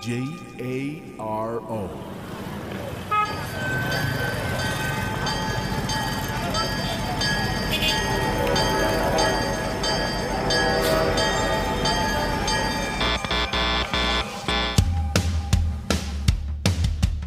J A R O.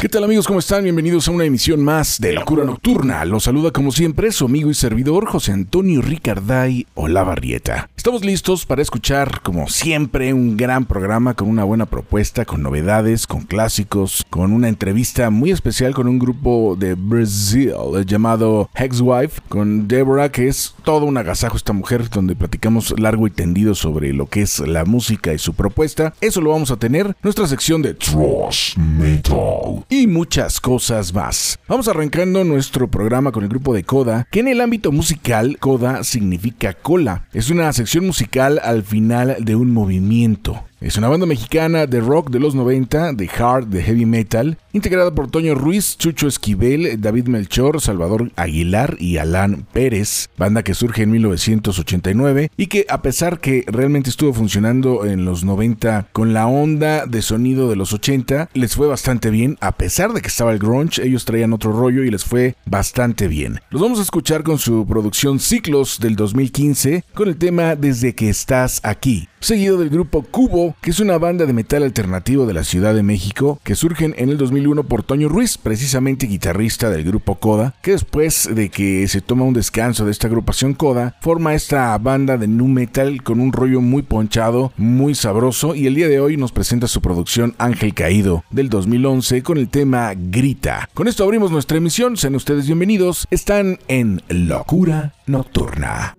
¿Qué tal amigos? ¿Cómo están? Bienvenidos a una emisión más de Locura Nocturna. Los saluda como siempre su amigo y servidor José Antonio Ricarday Olavarrieta. Estamos listos para escuchar como siempre un gran programa con una buena propuesta, con novedades, con clásicos, con una entrevista muy especial con un grupo de Brasil llamado Hexwife, con Deborah que es todo un agasajo esta mujer donde platicamos largo y tendido sobre lo que es la música y su propuesta. Eso lo vamos a tener nuestra sección de Thrash Metal y muchas cosas más. Vamos arrancando nuestro programa con el grupo de Coda, que en el ámbito musical, Coda significa cola. Es una sección musical al final de un movimiento. Es una banda mexicana de rock de los 90, de hard, de heavy metal, integrada por Toño Ruiz, Chucho Esquivel, David Melchor, Salvador Aguilar y Alan Pérez, banda que surge en 1989 y que a pesar que realmente estuvo funcionando en los 90 con la onda de sonido de los 80, les fue bastante bien, a pesar de que estaba el grunge, ellos traían otro rollo y les fue bastante bien. Los vamos a escuchar con su producción Ciclos del 2015 con el tema Desde que estás aquí seguido del grupo Cubo, que es una banda de metal alternativo de la Ciudad de México, que surgen en el 2001 por Toño Ruiz, precisamente guitarrista del grupo Coda, que después de que se toma un descanso de esta agrupación Coda, forma esta banda de nu metal con un rollo muy ponchado, muy sabroso, y el día de hoy nos presenta su producción Ángel Caído del 2011 con el tema Grita. Con esto abrimos nuestra emisión, sean ustedes bienvenidos, están en Locura Nocturna.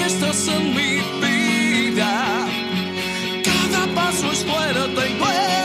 Que estás en mi vida. Cada paso es fuerte y duelen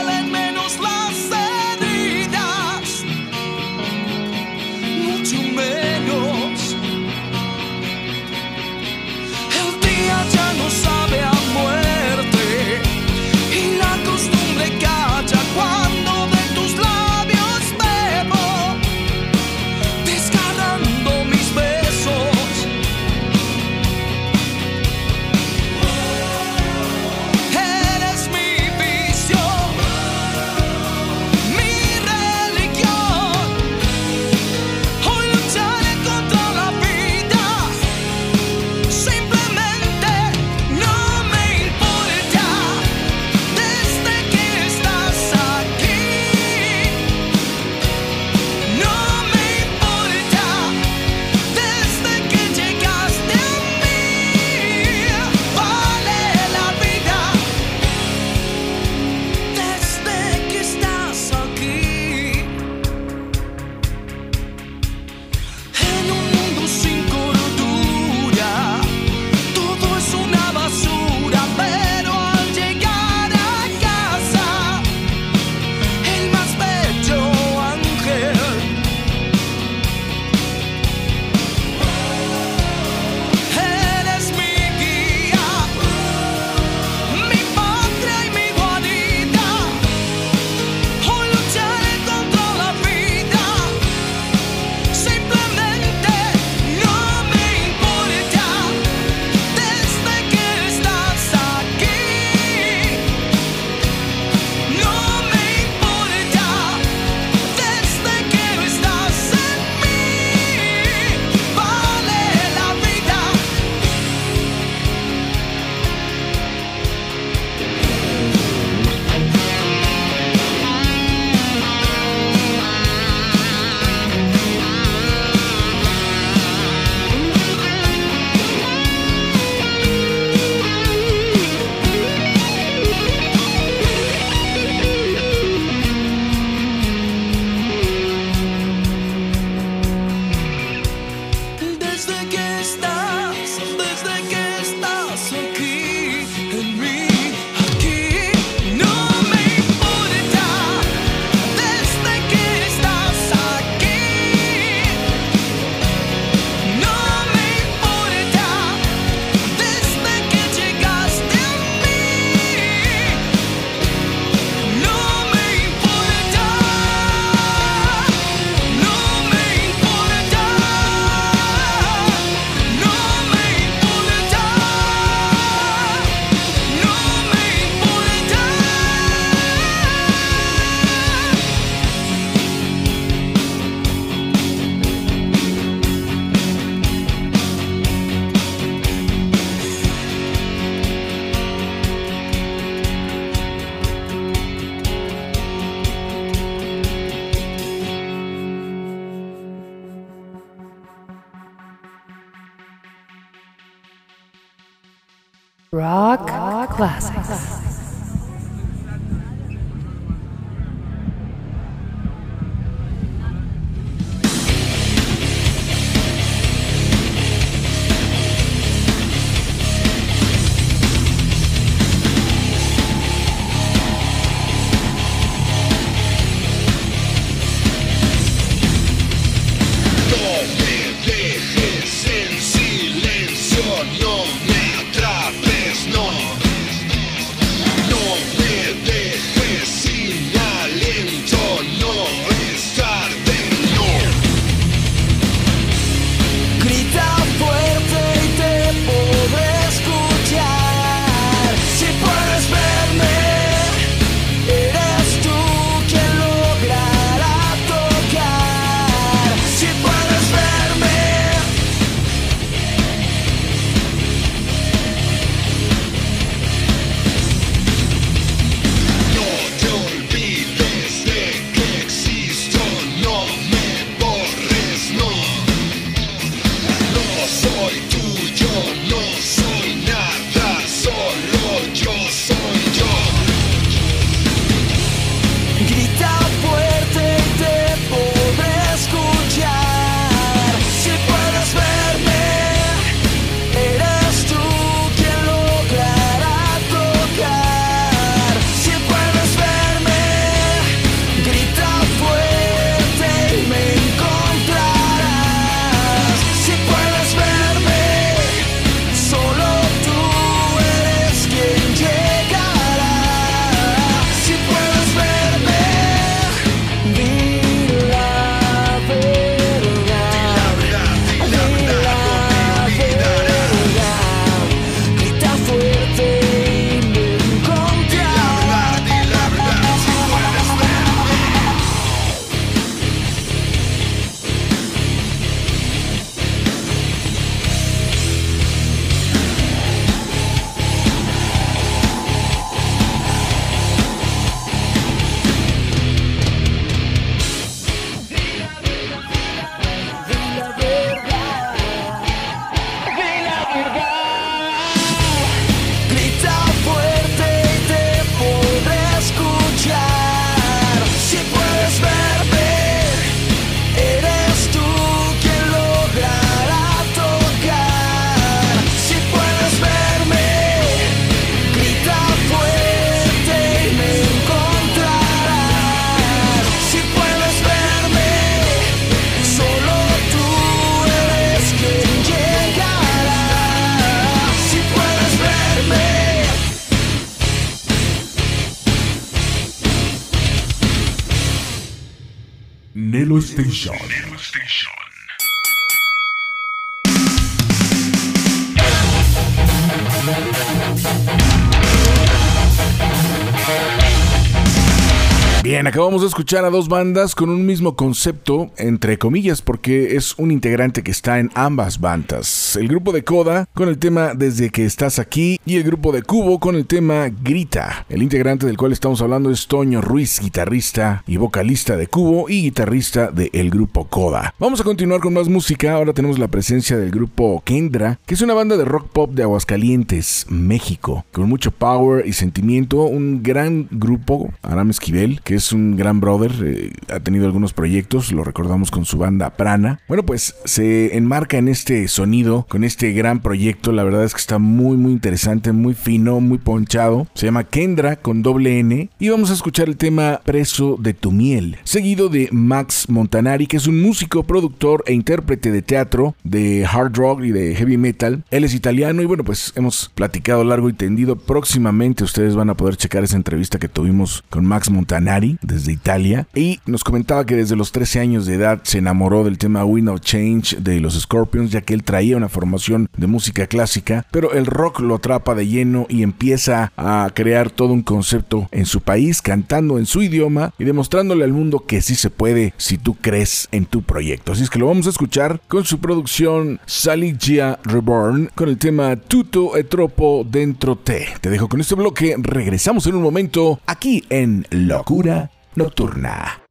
acabamos de escuchar a dos bandas con un mismo concepto, entre comillas, porque es un integrante que está en ambas bandas. El grupo de Coda con el tema Desde que estás aquí y el grupo de Cubo con el tema Grita. El integrante del cual estamos hablando es Toño Ruiz, guitarrista y vocalista de Cubo y guitarrista del grupo Coda. Vamos a continuar con más música. Ahora tenemos la presencia del grupo Kendra, que es una banda de rock pop de Aguascalientes, México, con mucho power y sentimiento. Un gran grupo, Aram Esquivel, que es un gran brother, eh, ha tenido algunos proyectos, lo recordamos con su banda Prana. Bueno, pues se enmarca en este sonido, con este gran proyecto. La verdad es que está muy, muy interesante, muy fino, muy ponchado. Se llama Kendra con doble N. Y vamos a escuchar el tema Preso de tu miel, seguido de Max Montanari, que es un músico, productor e intérprete de teatro, de hard rock y de heavy metal. Él es italiano y bueno, pues hemos platicado largo y tendido. Próximamente ustedes van a poder checar esa entrevista que tuvimos con Max Montanari desde Italia y nos comentaba que desde los 13 años de edad se enamoró del tema Wind of Change de los Scorpions, ya que él traía una formación de música clásica, pero el rock lo atrapa de lleno y empieza a crear todo un concepto en su país, cantando en su idioma y demostrándole al mundo que sí se puede si tú crees en tu proyecto. Así es que lo vamos a escuchar con su producción Saligia Reborn con el tema Tutto e troppo dentro te. Te dejo con este bloque, regresamos en un momento aquí en Locura Nocturna.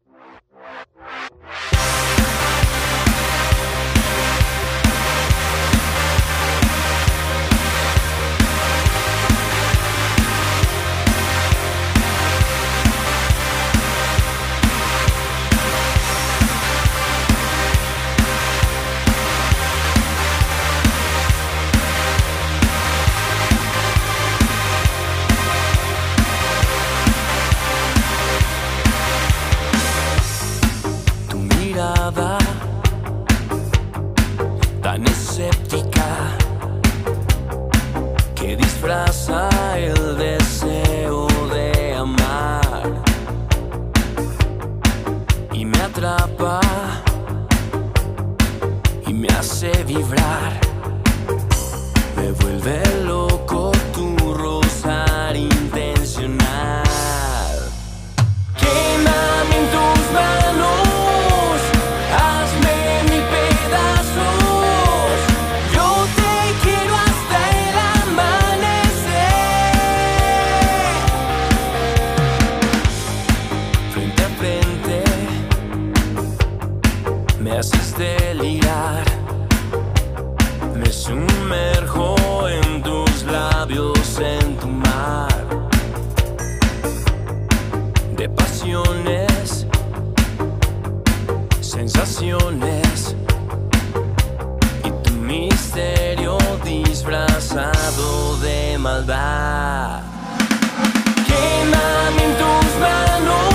tan escéptica que disfraza el deseo de amar y me atrapa y me hace vibrar, me vuelve loco. acusado de maldad. Quémame en tus manos.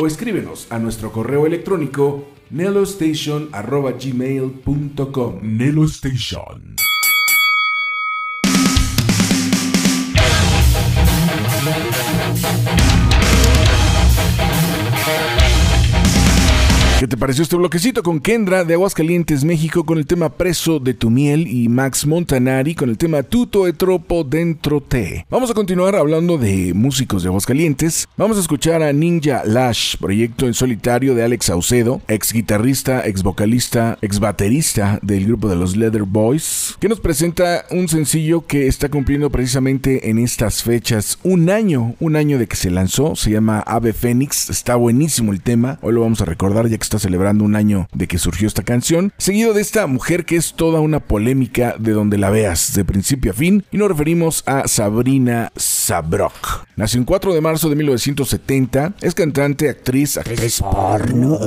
O escríbenos a nuestro correo electrónico nelostation.gmail.com Nelo ¿Qué te pareció este bloquecito con Kendra de Aguascalientes, México, con el tema Preso de tu miel y Max Montanari con el tema Tuto etropo dentro te? Vamos a continuar hablando de músicos de Aguascalientes. Vamos a escuchar a Ninja Lash, proyecto en solitario de Alex Saucedo, ex guitarrista, ex vocalista, ex baterista del grupo de los Leather Boys, que nos presenta un sencillo que está cumpliendo precisamente en estas fechas un año, un año de que se lanzó, se llama Ave Fénix, está buenísimo el tema, hoy lo vamos a recordar ya que está celebrando un año de que surgió esta canción, seguido de esta mujer que es toda una polémica de donde la veas, de principio a fin, y nos referimos a Sabrina Sabrok. Nació el 4 de marzo de 1970, es cantante, actriz, actriz porno,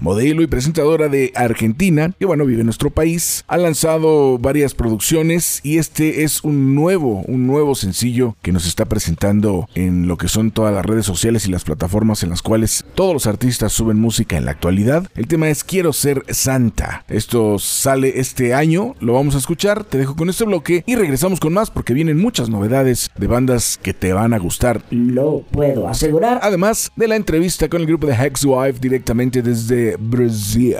modelo y presentadora de Argentina, que bueno, vive en nuestro país, ha lanzado varias producciones y este es un nuevo, un nuevo sencillo que nos está presentando en lo que son todas las redes sociales y las plataformas en las cuales todos los artistas suben música en la actualidad. El tema es Quiero ser santa. Esto sale este año, lo vamos a escuchar. Te dejo con este bloque y regresamos con más porque vienen muchas novedades de bandas que te van a gustar. Lo puedo asegurar. Además de la entrevista con el grupo de Hexwife directamente desde Brasil.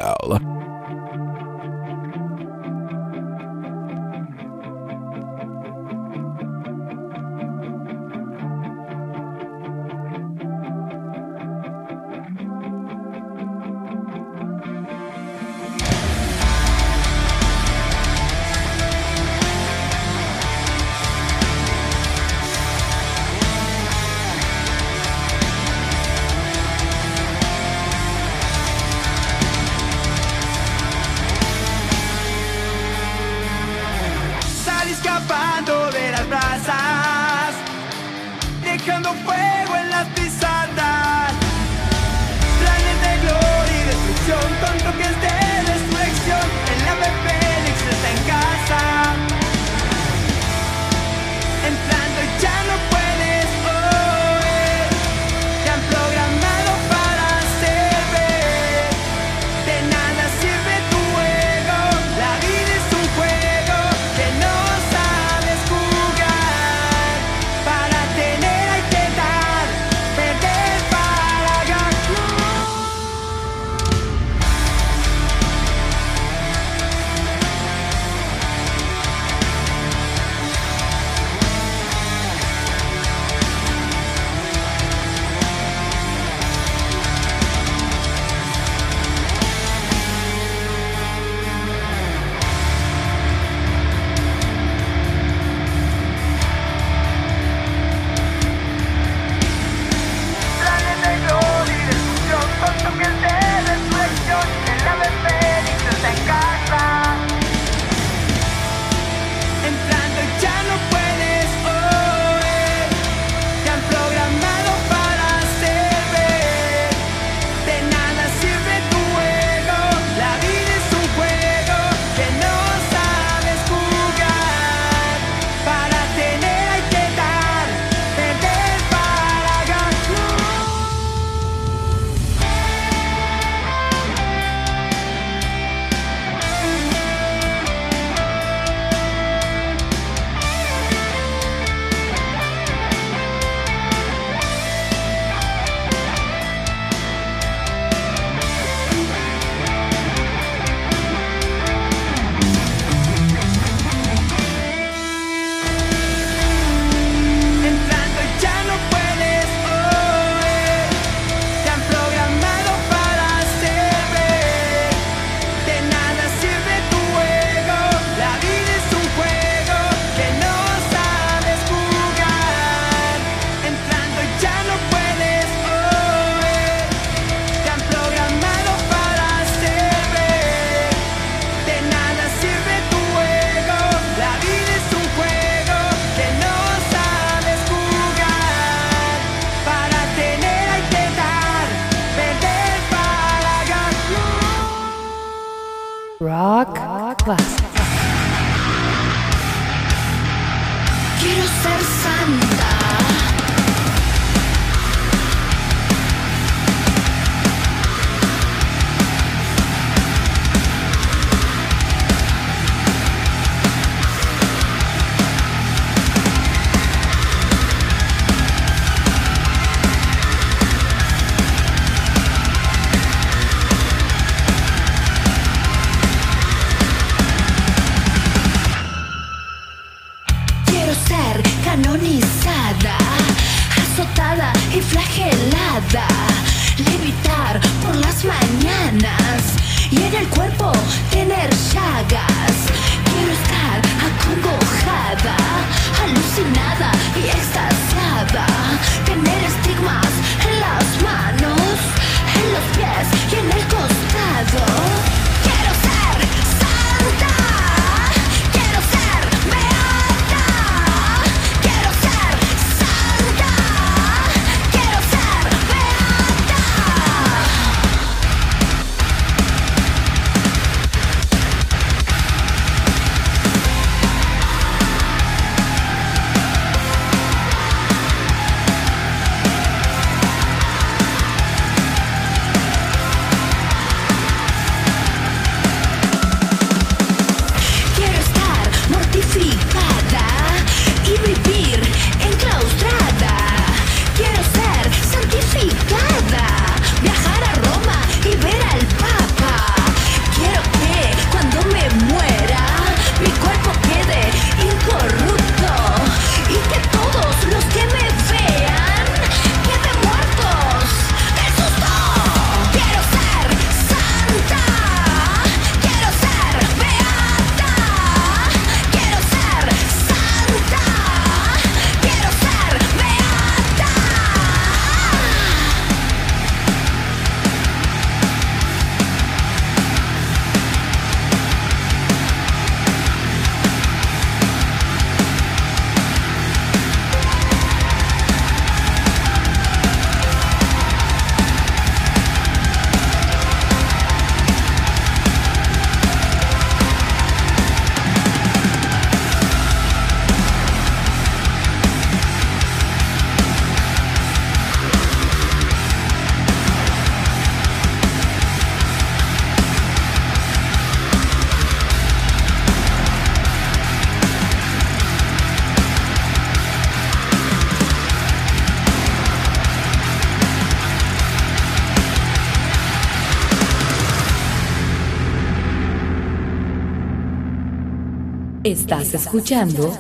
Escuchando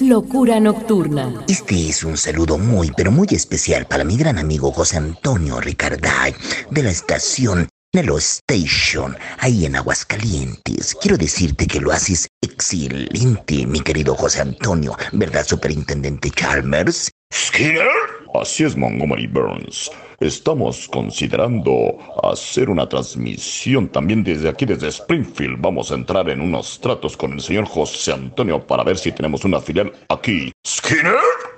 Locura Nocturna. Este es un saludo muy, pero muy especial para mi gran amigo José Antonio Ricarday de la estación Nelo Station, ahí en Aguascalientes. Quiero decirte que lo haces excelente, mi querido José Antonio, ¿verdad, Superintendente Chalmers? ¿Skinner? Así es, Montgomery Burns. Estamos considerando hacer una transmisión también desde aquí, desde Springfield. Vamos a entrar en unos tratos con el señor José Antonio para ver si tenemos una filial aquí. ¿Skinner?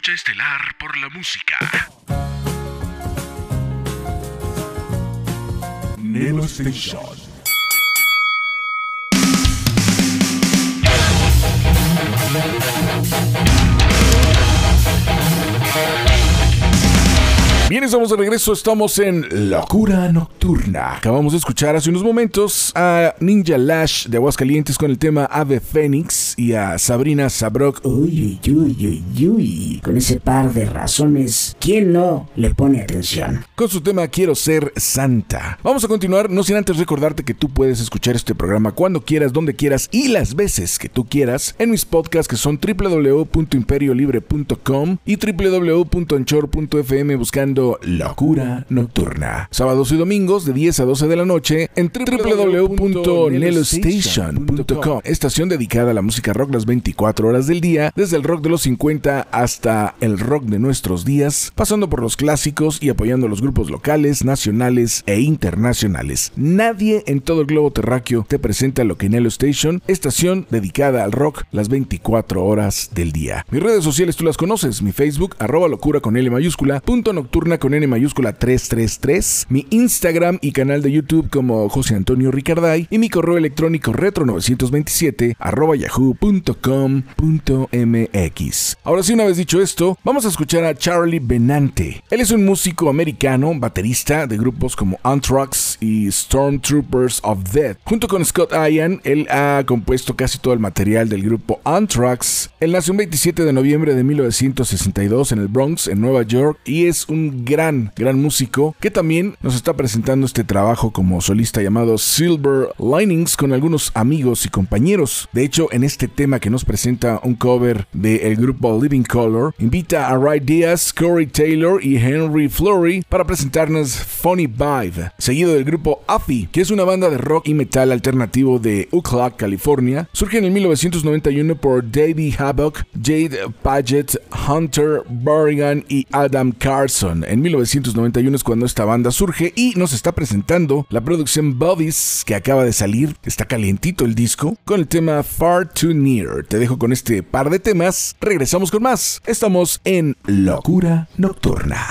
Lucha estelar por la música. Nelo Station. Bien, estamos de regreso, estamos en Locura Nocturna. Acabamos de escuchar hace unos momentos a Ninja Lash de Aguascalientes con el tema Ave Fénix y a Sabrina Sabrok Uy, uy, uy, uy, uy. Con ese par de razones, ¿quién no le pone atención? con su tema Quiero ser Santa. Vamos a continuar, no sin antes recordarte que tú puedes escuchar este programa cuando quieras, donde quieras y las veces que tú quieras en mis podcasts que son www.imperiolibre.com y www.anchor.fm buscando Locura Nocturna. Sábados y domingos de 10 a 12 de la noche en www.nelostation.com, estación dedicada a la música rock las 24 horas del día, desde el rock de los 50 hasta el rock de nuestros días, pasando por los clásicos y apoyando a los grupos locales, nacionales e internacionales. Nadie en todo el globo terráqueo te presenta lo que Nelo Station, estación dedicada al rock las 24 horas del día. Mis redes sociales tú las conoces, mi Facebook, arroba locura con L mayúscula, punto nocturna con N mayúscula 333, mi Instagram y canal de YouTube como José Antonio Ricarday y mi correo electrónico retro927 arroba yahoo.com.mx. Ahora sí, una vez dicho esto, vamos a escuchar a Charlie Benante. Él es un músico americano, baterista de grupos como Anthrax y Stormtroopers of Death. Junto con Scott Ian, él ha compuesto casi todo el material del grupo Anthrax. Él nació un 27 de noviembre de 1962 en el Bronx, en Nueva York, y es un gran, gran músico que también nos está presentando este trabajo como solista llamado Silver Linings con algunos amigos y compañeros. De hecho, en este tema que nos presenta un cover del grupo Living Color, invita a Ray Diaz, Corey Taylor y Henry Flory para presentarnos Funny Vibe, seguido del grupo Affy, que es una banda de rock y metal alternativo de Oakland, California. Surge en el 1991 por Davey Havoc, Jade Paget, Hunter Berrigan y Adam Carson. En 1991 es cuando esta banda surge y nos está presentando la producción Bodies que acaba de salir. Está calientito el disco con el tema Far Too Near. Te dejo con este par de temas. Regresamos con más. Estamos en Locura Nocturna.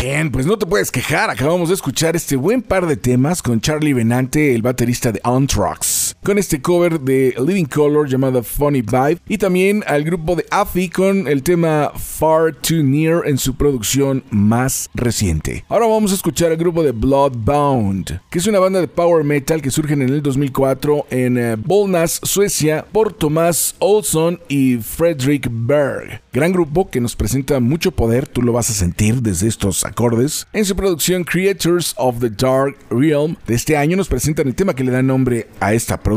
Bien, pues no te puedes quejar. Acabamos de escuchar este buen par de temas con Charlie Benante, el baterista de Anthrax, con este cover de Living Color llamado Funny Vibe, y también al grupo de Afi con el tema Far Too Near en su producción más reciente. Ahora vamos a escuchar al grupo de Bloodbound, que es una banda de power metal que surge en el 2004 en eh, Bollnäs, Suecia, por Tomás Olsson y Fredrik Berg. Gran grupo que nos presenta mucho poder, tú lo vas a sentir desde estos acordes. En su producción Creators of the Dark Realm de este año nos presentan el tema que le da nombre a esta producción.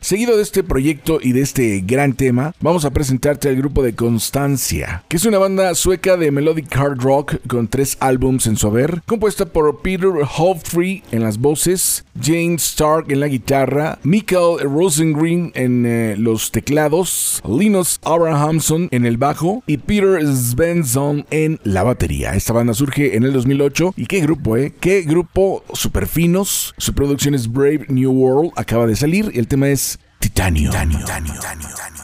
Seguido de este proyecto y de este gran tema, vamos a presentarte al grupo de Constancia, que es una banda sueca de melodic hard rock con tres álbums en su haber, compuesta por Peter Hofree en las voces, James Stark en la guitarra, Mikael Rosengren en eh, los teclados, Linus Abrahamson en el bajo y Peter Svensson en la batería. Esta banda surge en el 2008 y qué grupo, eh, qué grupo super finos. Su producción es Brave New World, acaba de salir el tema es Titanio. Where the lonely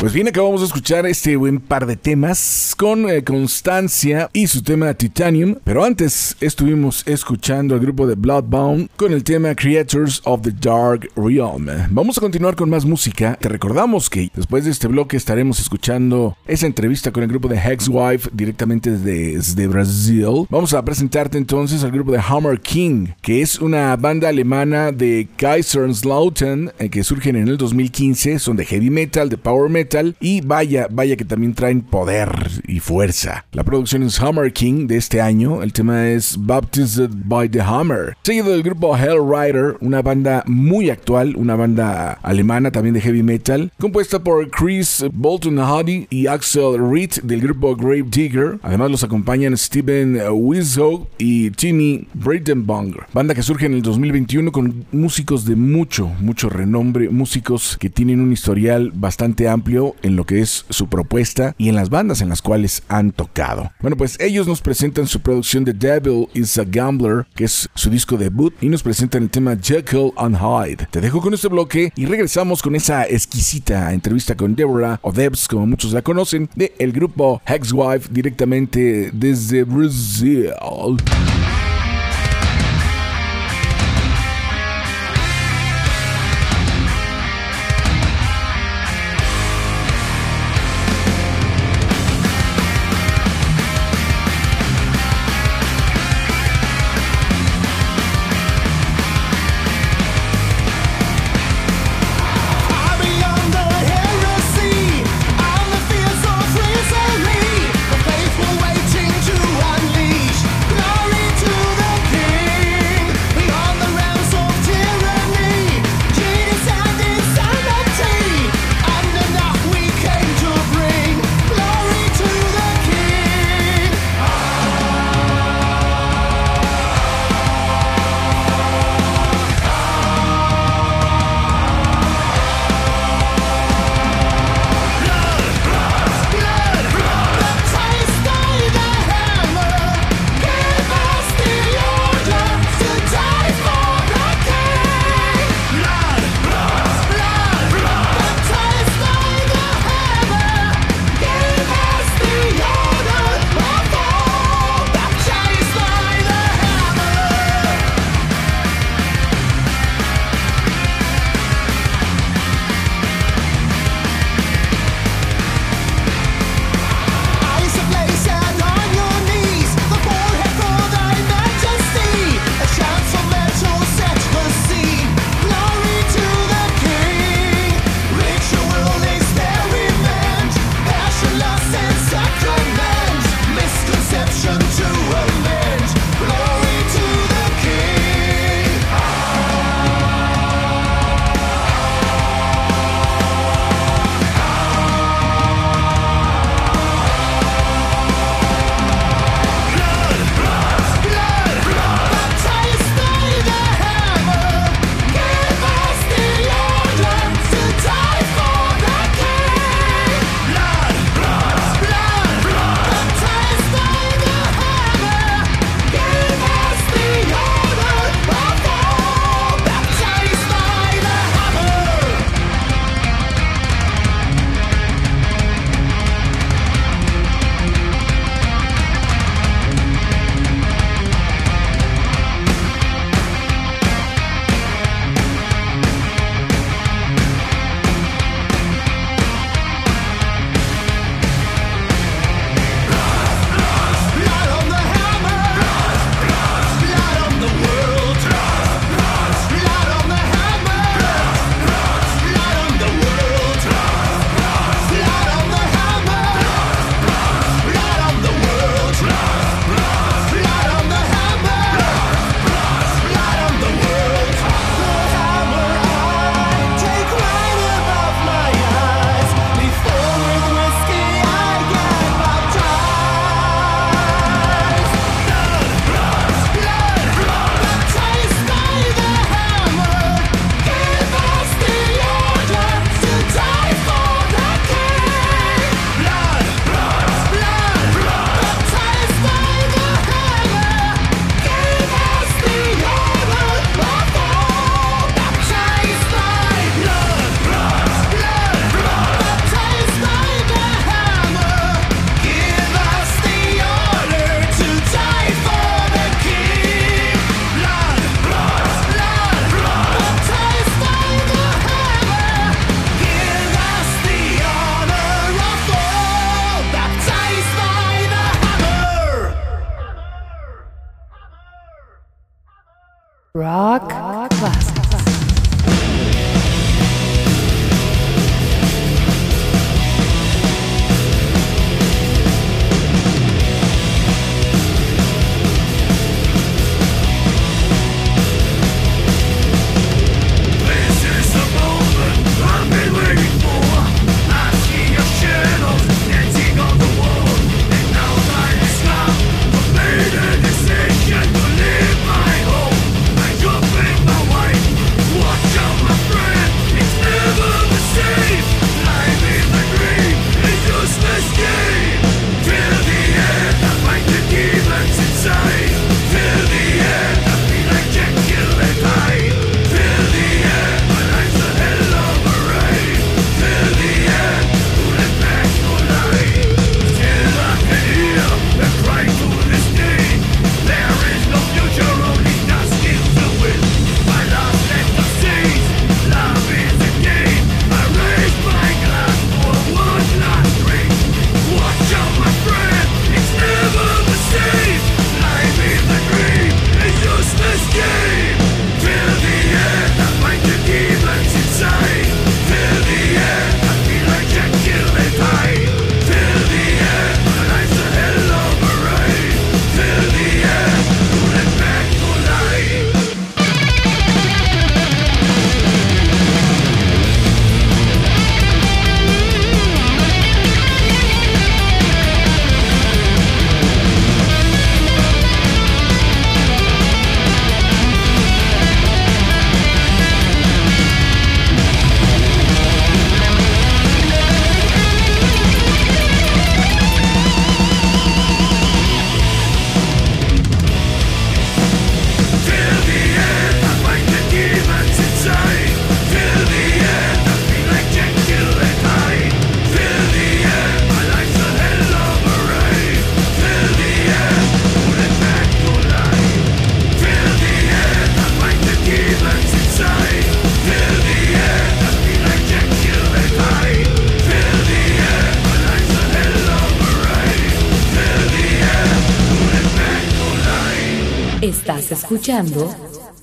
Pues bien, acabamos de escuchar este buen par de temas con eh, Constancia y su tema Titanium, pero antes estuvimos escuchando al grupo de Bloodbound con el tema Creators of the Dark Realm. Vamos a continuar con más música. Te recordamos que después de este bloque estaremos escuchando esa entrevista con el grupo de Hexwife directamente desde Brasil. Vamos a presentarte entonces al grupo de Hammer King, que es una banda alemana de Kaiserslautern eh, que surgen en el 2015, son de heavy metal, de power metal y vaya, vaya que también traen poder y fuerza. La producción es Hammer King de este año, el tema es Baptized by the Hammer. Seguido del grupo Hellrider, una banda muy actual, una banda alemana también de heavy metal, compuesta por Chris Bolton Huddy y Axel Reed del grupo Grave Digger. Además los acompañan Steven Wizog y Timmy Breitenbanger. Banda que surge en el 2021 con músicos de mucho, mucho renombre, músicos que tienen un historial bastante amplio en lo que es su propuesta y en las bandas en las cuales han tocado. Bueno, pues ellos nos presentan su producción de Devil is a Gambler, que es su disco debut, y nos presentan el tema Jekyll and Hyde. Te dejo con este bloque y regresamos con esa exquisita entrevista con Deborah o Debs, como muchos la conocen, de el grupo Hexwife directamente desde Brasil.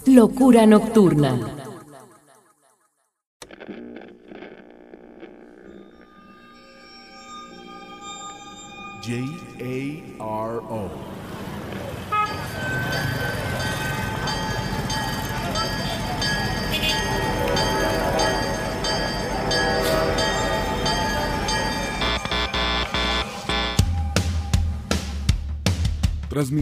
Locura Nocturna.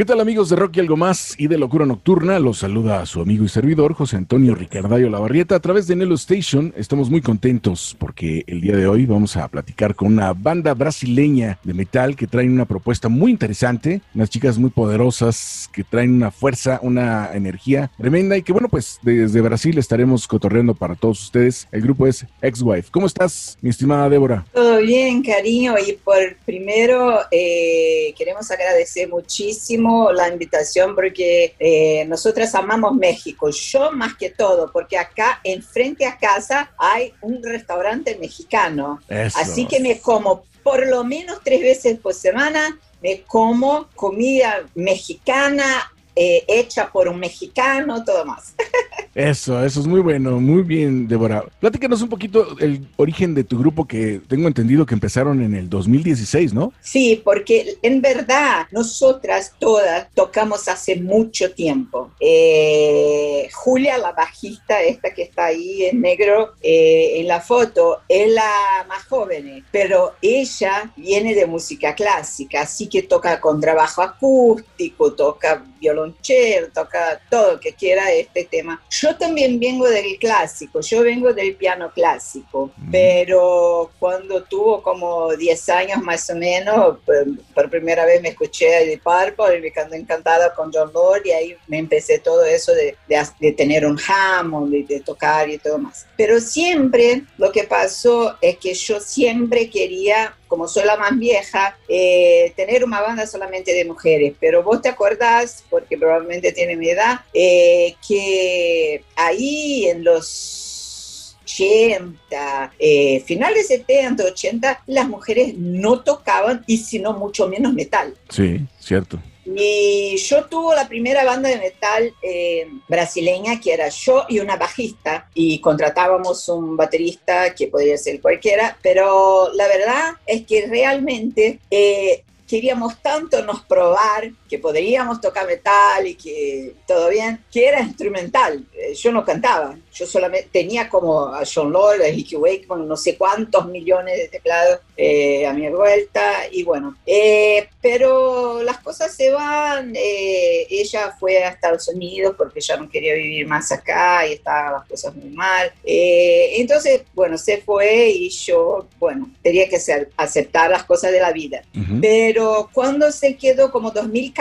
¿Qué tal amigos de Rock y Algo Más y de Locura Nocturna? Los saluda a su amigo y servidor José Antonio Ricardayo Lavarrieta a través de Nelo Station. Estamos muy contentos porque el día de hoy vamos a platicar con una banda brasileña de metal que traen una propuesta muy interesante, unas chicas muy poderosas que traen una fuerza, una energía tremenda y que bueno pues desde Brasil estaremos cotorreando para todos ustedes. El grupo es Ex-Wife. ¿Cómo estás mi estimada Débora? Todo bien, cariño. Y por primero eh, queremos agradecer muchísimo la invitación porque eh, nosotras amamos México. Yo más que todo, porque acá enfrente a casa hay un restaurante mexicano. Eso. Así que me como por lo menos tres veces por semana, me como comida mexicana. Eh, hecha por un mexicano, todo más. Eso, eso es muy bueno, muy bien, Débora. Platícanos un poquito el origen de tu grupo que tengo entendido que empezaron en el 2016, ¿no? Sí, porque en verdad nosotras todas tocamos hace mucho tiempo. Eh, Julia, la bajista, esta que está ahí en negro eh, en la foto, es la más joven, pero ella viene de música clásica, así que toca con trabajo acústico, toca violonchelo, toca todo que quiera este tema. Yo también vengo del clásico, yo vengo del piano clásico, pero cuando tuvo como 10 años más o menos, por, por primera vez me escuché de Purple y me quedé encantada con John Lord y ahí me empecé todo eso de, de, de tener un Hammond, de, de tocar y todo más. Pero siempre lo que pasó es que yo siempre quería como soy la más vieja, eh, tener una banda solamente de mujeres. Pero vos te acordás, porque probablemente tiene mi edad, eh, que ahí en los 80, eh, finales 70, 80, las mujeres no tocaban y si no mucho menos metal. Sí, cierto. Yo tuve la primera banda de metal eh, brasileña que era yo y una bajista y contratábamos un baterista que podría ser cualquiera, pero la verdad es que realmente eh, queríamos tanto nos probar que podríamos tocar metal y que todo bien, que era instrumental. Eh, Yo no cantaba, yo solamente tenía como a John Lord, a Hickey Wakeman, no sé cuántos millones de teclados eh, a mi vuelta y bueno, eh, pero las cosas se van. eh, ella fue a Estados Unidos porque ya no quería vivir más acá y estaban las cosas muy mal. Eh, entonces, bueno, se fue y yo, bueno, tenía que ser- aceptar las cosas de la vida. Pero cuando se quedó como 2014,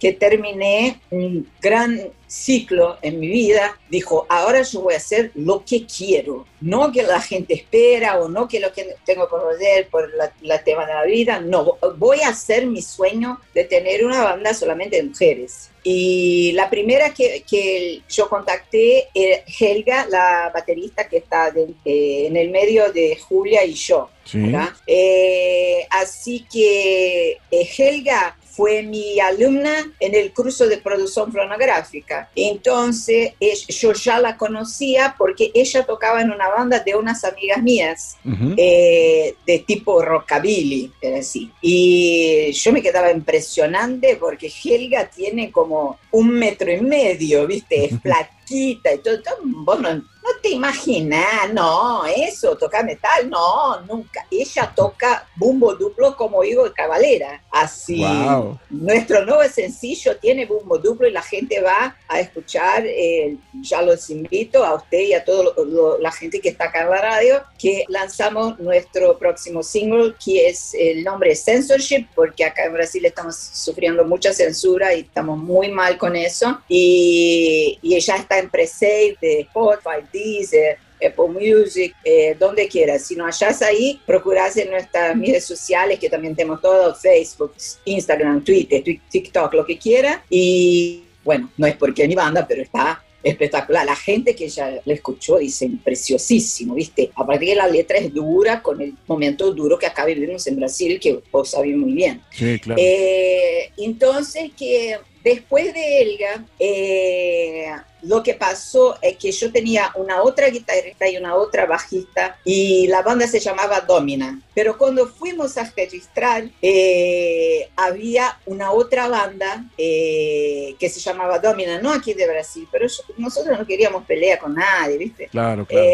que terminé un gran ciclo en mi vida, dijo, ahora yo voy a hacer lo que quiero, no que la gente espera o no que lo que tengo que hacer por la, la tema de la vida, no, voy a hacer mi sueño de tener una banda solamente de mujeres. Y la primera que, que yo contacté era Helga, la baterista que está de- eh, en el medio de Julia y yo. Sí. Eh, así que eh, Helga fue mi alumna en el curso de producción fonográfica. Entonces, es- yo ya la conocía porque ella tocaba en una banda de unas amigas mías eh, de tipo rockabilly, era así. Y yo me quedaba impresionante porque Helga tiene como un metro y medio, ¿viste? Es y todo. todo- Vos no, no te imaginas, no, eso, tocar metal, no, nunca. Ella toca bumbo duplo como Igor Cavalera. Así, Wow. nuestro nuevo sencillo tiene bumbo duplo y la gente va a escuchar. eh, ya los invito a usted y a toda la gente que está acá en la radio que lanzamos nuestro próximo single, que es el nombre Censorship, porque acá en Brasil estamos sufriendo mucha censura y estamos muy mal con eso. Y, y ya está en pre-save de Spotify, Deezer, Apple Music, eh, donde quieras. Si no hallas ahí, procurás en nuestras redes sociales, que también tenemos todo, Facebook, Instagram, Twitter, Twi- TikTok, lo que quiera. Y bueno, no es porque mi banda, pero está espectacular. La gente que ya la escuchó dice preciosísimo, ¿viste? Aparte que la letra es dura con el momento duro que acá vivimos en Brasil, que vos sabés muy bien. Sí, claro. Eh, entonces que después de Elga, eh, lo que pasó es que yo tenía una otra guitarrista y una otra bajista y la banda se llamaba Domina. Pero cuando fuimos a registrar, eh, había una otra banda eh, que se llamaba Domina, no aquí de Brasil, pero yo- nosotros no queríamos pelear con nadie, ¿viste? Claro, claro.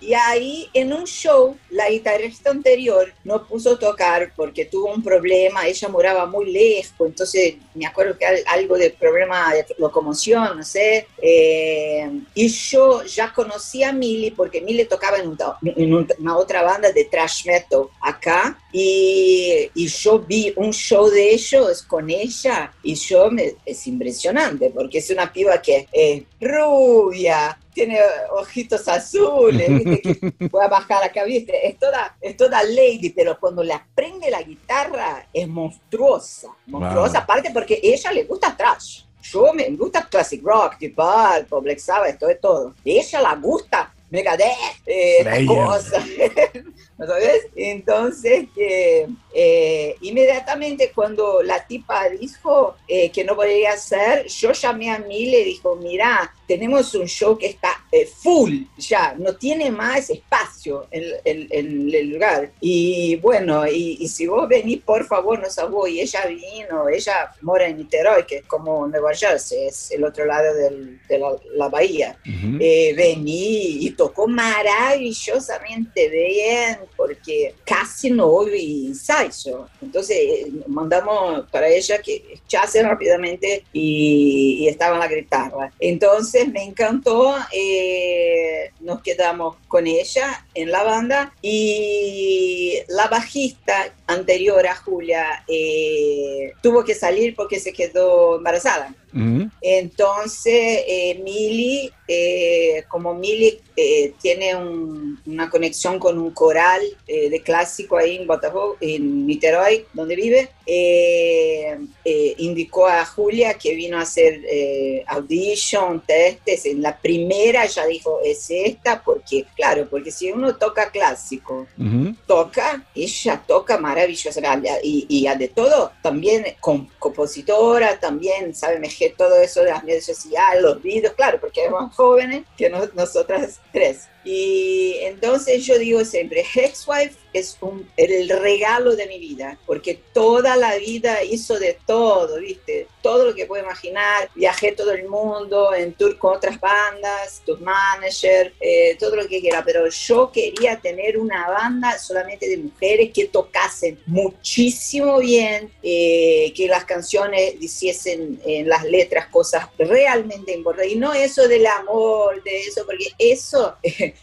Y ahí en un show, la guitarrista anterior no puso tocar porque tuvo un problema, ella moraba muy lejos, entonces me acuerdo que algo de problema de locomoción, no sé. eh, y yo ya conocía a Millie porque Millie tocaba en, un- en un- una otra banda de thrash metal acá y, y yo vi un show de ellos con ella y yo me, es impresionante porque es una piba que es rubia, tiene ojitos azules, ¿viste? Que voy a bajar acá, ¿viste? Es toda, es toda lady, pero cuando le aprende la guitarra es monstruosa, monstruosa, Wow. aparte porque a ella le gusta trash. Yo me gusta classic rock, Deep Purple, Black Sabbath, todo, todo. A ella la gusta Megadeth, eh, cosas. ¿No sabes? Entonces, que eh, inmediatamente cuando la tipa dijo eh, que no podía hacer, yo llamé a mí y le dijo, mira, tenemos un show que está eh, full ya, no tiene más espacio en, en- en el lugar. Y bueno, y, y si vos venís, por favor, no sabés, y ella vino, ella mora en Niterói, que es como Nueva Jersey, es el otro lado del- de la, la bahía. Eh, vení y tocó maravillosamente bien porque casi no hubo ensayo. Entonces eh, mandamos para ella que echase rápidamente y, y estaba la guitarra. Entonces me encantó, eh, nos quedamos con ella en la banda y la bajista anterior a Julia eh, tuvo que salir porque se quedó embarazada. Ujú. Entonces, eh, Mili, eh, como Mili eh, tiene un- una conexión con un coral de clásico ahí en Botafogo, en Niterói, donde vive, eh, eh, indicó a Julia que vino a hacer eh, audition, testes. En la primera ya dijo, es esta, porque, claro, porque si uno toca clásico, Ujú. toca, ella toca maravillosa y, y a de todo, también com- compositora, también sabe mejor todo eso de las redes sociales, los vídeos, claro, porque es más jóvenes que no- nosotras tres. Y entonces yo digo siempre, Hexwife es un, el regalo de mi vida, porque toda la vida hizo de todo, ¿viste? Todo lo que puedo imaginar, viajé todo el mundo en tour con otras bandas, tus managers, eh, todo lo que quiera, pero yo quería tener una banda solamente de mujeres que tocasen muchísimo bien, eh, que las canciones diciesen en las letras cosas realmente importantes, y no eso del amor, de eso, porque eso,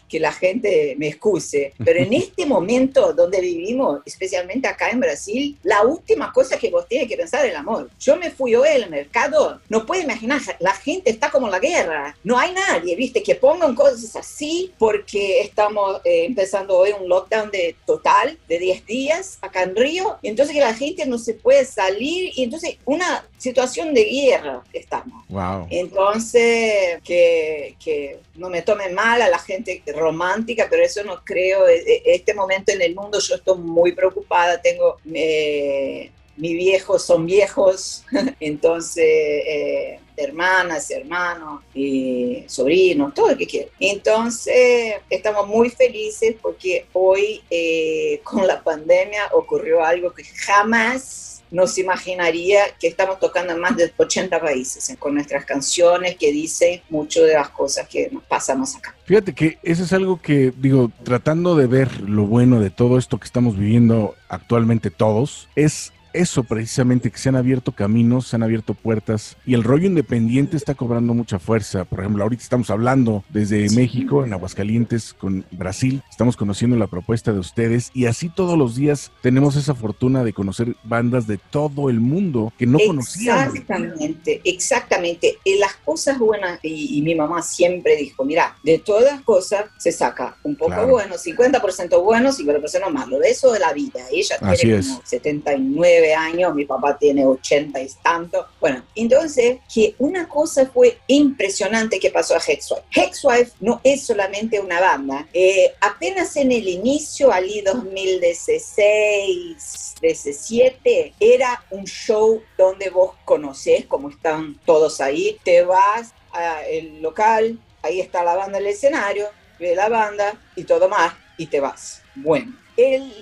que la gente me excuse, pero en este momento donde vivimos, especialmente acá en Brasil, la última cosa que vos tienes que pensar es el amor. Yo me fui hoy al mercado, no puedes imaginar, la gente está como en la guerra, no hay nadie, viste, que pongan cosas así porque estamos eh, empezando hoy un lockdown de total de 10 días acá en Río, entonces que la gente no se puede salir, y entonces una situación de guerra estamos. Wow. Entonces, que, que no me tomen mal a la gente romántica, pero eso no creo. E- e- Este momento en el mundo yo estoy muy preocupada. Tengo, eh, mis viejos son viejos, entonces, eh, hermanas, hermanos, y sobrinos, todo lo que quieran. Entonces, estamos muy felices porque hoy, eh, con la pandemia, ocurrió algo que jamás nos imaginaría que estamos tocando en más de 80 países con nuestras canciones que dicen mucho de las cosas que nos pasamos acá. Fíjate que eso es algo que, digo, tratando de ver lo bueno de todo esto que estamos viviendo actualmente todos, es eso precisamente, que se han abierto caminos, se han abierto puertas y el rollo independiente está cobrando mucha fuerza. Por ejemplo, ahorita estamos hablando desde. México, en Aguascalientes, con Brasil, estamos conociendo la propuesta de ustedes y así todos los días tenemos esa fortuna de conocer bandas de todo el mundo que no conocíamos. Exactamente, exactamente. Eh, las cosas buenas, y, mi mamá siempre dijo, mira, de todas cosas se saca un poco claro. bueno, 50% bueno, 50% malo. De eso de la vida. Ella Así tiene como 79 nueve años, mi papá tiene ochenta y tanto. Bueno, entonces que una cosa fue impresionante que pasó a Hexwife. Hexwife no es solamente una banda. Eh, apenas en el inicio, al 2016, 17, era un show donde vos conocés, como están todos ahí, te vas al local, ahí está la banda en el escenario, ve la banda y todo más, y te vas. Bueno, el,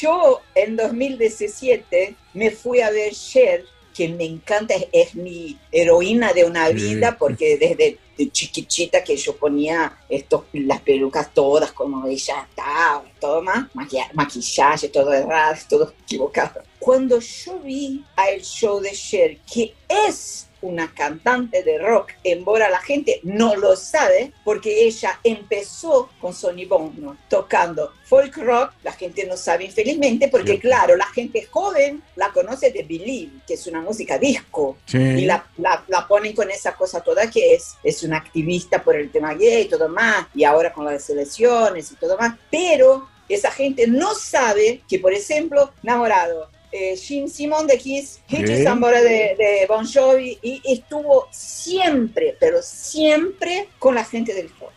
yo en 2017 me fui a ver Cher, que me encanta, es, mi heroína de una vida, porque desde de chiquichita que yo ponía estos, las pelucas todas como ella estaba, todo más, maquilla- maquillaje, todo errado, todo equivocado. Cuando yo vi al show de Cher, que es una cantante de rock, embora la gente no lo sabe, porque ella empezó con Sonny Bono tocando folk rock, la gente no sabe infelizmente, porque claro, la gente joven la conoce de Believe, que es una música disco, Sí. y la, la, la ponen con esa cosa toda que es, es una activista por el tema gay y todo más, y ahora con las elecciones y todo más, pero esa gente no sabe que, por ejemplo, Enamorado, eh, Jim Simon de Kiss, Hitchie ¿Qué? Sambora de, de Bon Jovi, y estuvo siempre, pero siempre con la gente del folk.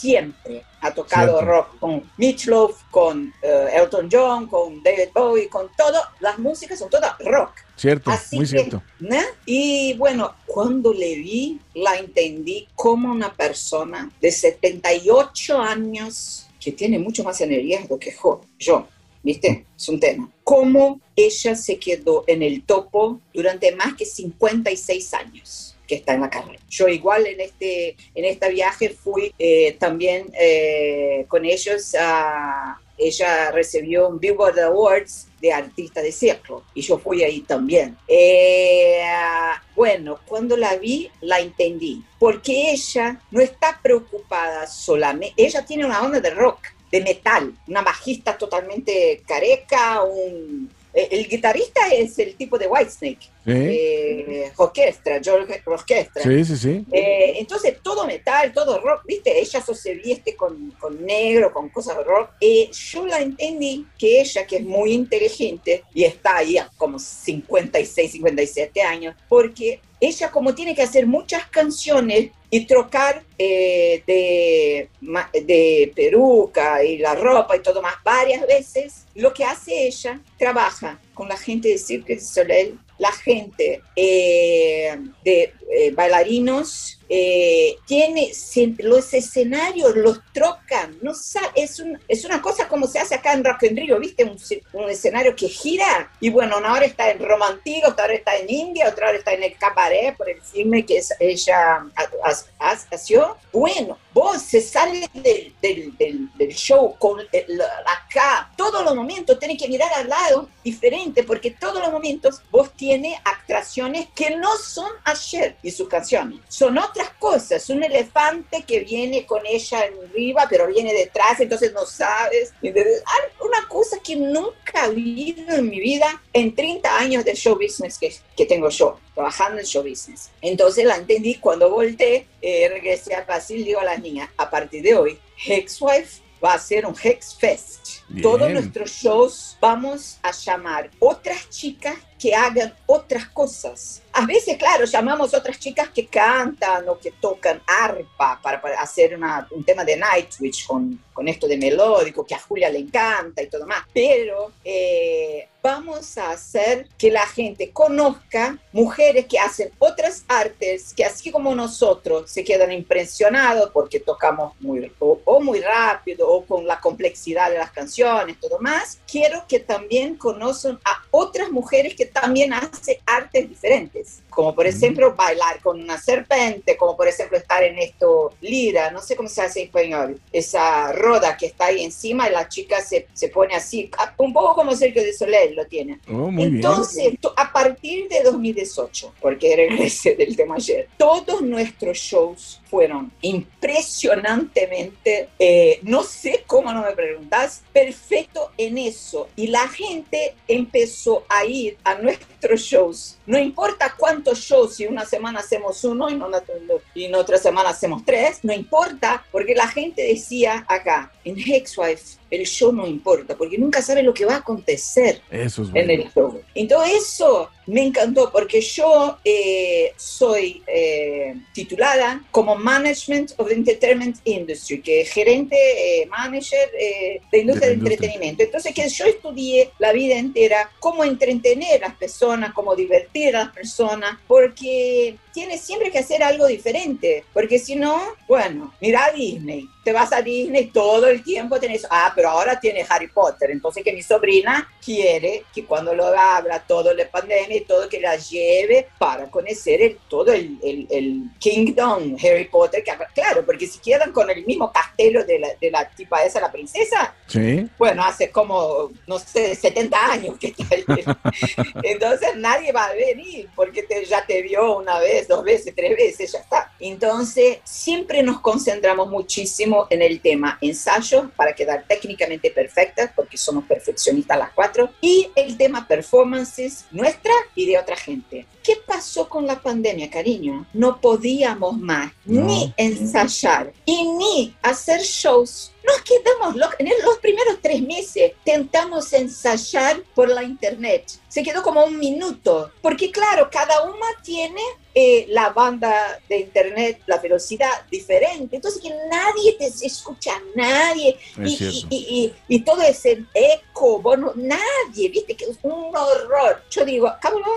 siempre ha tocado Cierto. rock con Mitch Love, con eh, Elton John, con David Bowie, con todo. Las músicas son todas rock. Cierto, Así muy que, cierto. ¿no? Y bueno, cuando le vi, la entendí como una persona de 78 años que tiene mucho más energía do que yo. ¿Viste? Es un tema. Cómo ella se quedó en el topo durante más que 56 años que está en la carrera. Yo igual en este, en este viaje fui eh, también eh, con ellos. Ella recibió un Billboard Awards de artista de ciclo y yo fui ahí también. Eh, bueno, cuando la vi, la entendí, porque ella no está preocupada solamente, ella tiene una onda de rock, de metal, una bajista totalmente careca, un... eh, El guitarrista es el tipo de Whitesnake, Sí, eh, orquestra, George Orquestra. sí, sí. sí. Eh, entonces, todo metal, todo rock, ¿viste? Ella se viste con, con negro, con cosas de rock. Eh, yo la entendí que ella, que es muy inteligente y está ahí a como 56, 57 años, porque ella como tiene que hacer muchas canciones y trocar eh, de, peruca y la ropa y todo más varias veces, lo que hace ella, trabaja con la gente de Cirque du Soleil, la gente eh, de eh, bailarinos, eh, tiene los escenarios, los trocan, no es, un- es una cosa como se hace acá en Rock in Rio, ¿viste? Un, un escenario que gira y bueno, una hora está en Roma Antigua, otra hora está en India, otra hora está en el Cabaret por el filme que es- ella ha- ha- ha- hació. Bueno, vos se sale del, del- del- del show con el- acá, todos los momentos tenés que mirar al lado diferente porque todos los momentos vos tienes actuaciones que no son ayer y sus canciones, son otras cosas, un elefante que viene con ella arriba pero viene detrás, entonces no sabes, una cosa que nunca he vivido en mi vida en 30 años de show business que, que tengo yo, trabajando en show business. Entonces la entendí cuando volteé, eh, regresé a Brasil, digo a las niñas, a partir de hoy, Hexwife va a ser un Hex Fest. Bien. Todos nuestros shows vamos a llamar otras chicas que hagan otras cosas. A veces, claro, llamamos otras chicas que cantan o que tocan arpa para, para hacer una- un tema de Nightwish con, con esto de melódico que a Julia le encanta y todo más. Pero eh, vamos a hacer que la gente conozca mujeres que hacen otras artes que así como nosotros se quedan impresionados porque tocamos muy, o, o muy rápido o con la complejidad de las canciones, todo más. Quiero que también conozcan a otras mujeres que también hacen artes diferentes, como por ejemplo bailar con una serpiente, como por ejemplo estar en esto lira, no sé cómo se hace en español, esa roda que está ahí encima y la chica se, se pone así, un poco como Cirque de Soleil lo tiene. Oh. Entonces, to- a partir de 2018, porque regresé del tema ayer, todos nuestros shows fueron impresionantemente, eh, no sé cómo no me preguntas, perfecto en eso. Y la gente empezó a ir a nuestros shows. No importa cuántos shows, si una semana hacemos uno y en otra, y en otra semana hacemos tres, no importa, porque la gente decía acá, en Hexwife, el show no importa, porque nunca sabe lo que va a acontecer Eso es en bueno. el show. Entonces eso me encantó porque yo eh, soy eh, titulada como Management of the Entertainment Industry, que es gerente, eh, manager de industria De entretenimiento. Entonces que yo estudié la vida entera cómo entretener a las personas, cómo divertir a las personas, porque tienes siempre que hacer algo diferente, porque si no, bueno, mira a Disney, te vas a Disney todo el tiempo tenés, ah, pero ahora tiene Harry Potter, entonces que mi sobrina quiere que cuando lo abra todo la pandemia y todo, que la lleve para conocer el, todo el, el, el Kingdom Harry Potter, que, claro, porque si quedan con el mismo castelo de la, de la tipa esa, la princesa, Sí. bueno, hace como, no sé, 70 años que está ahí. Entonces nadie va a venir porque te- ya te vio una vez, dos veces, tres veces, ya está. Entonces siempre nos concentramos muchísimo en el tema ensayos para quedar técnicamente perfectas porque somos perfeccionistas las cuatro y el tema performances nuestra y de otra gente. ¿Qué pasó con la pandemia, cariño? No podíamos más No. ni ensayar y ni hacer shows. Nos quedamos locos. En los primeros tres meses tentamos ensayar por la internet. Se quedó como un minuto. Porque claro, cada una tiene eh, la banda de internet, la velocidad diferente, entonces que nadie te escucha, nadie, Es y, y, y- y todo es el eco, bueno, nadie, viste que es un horror. Yo digo,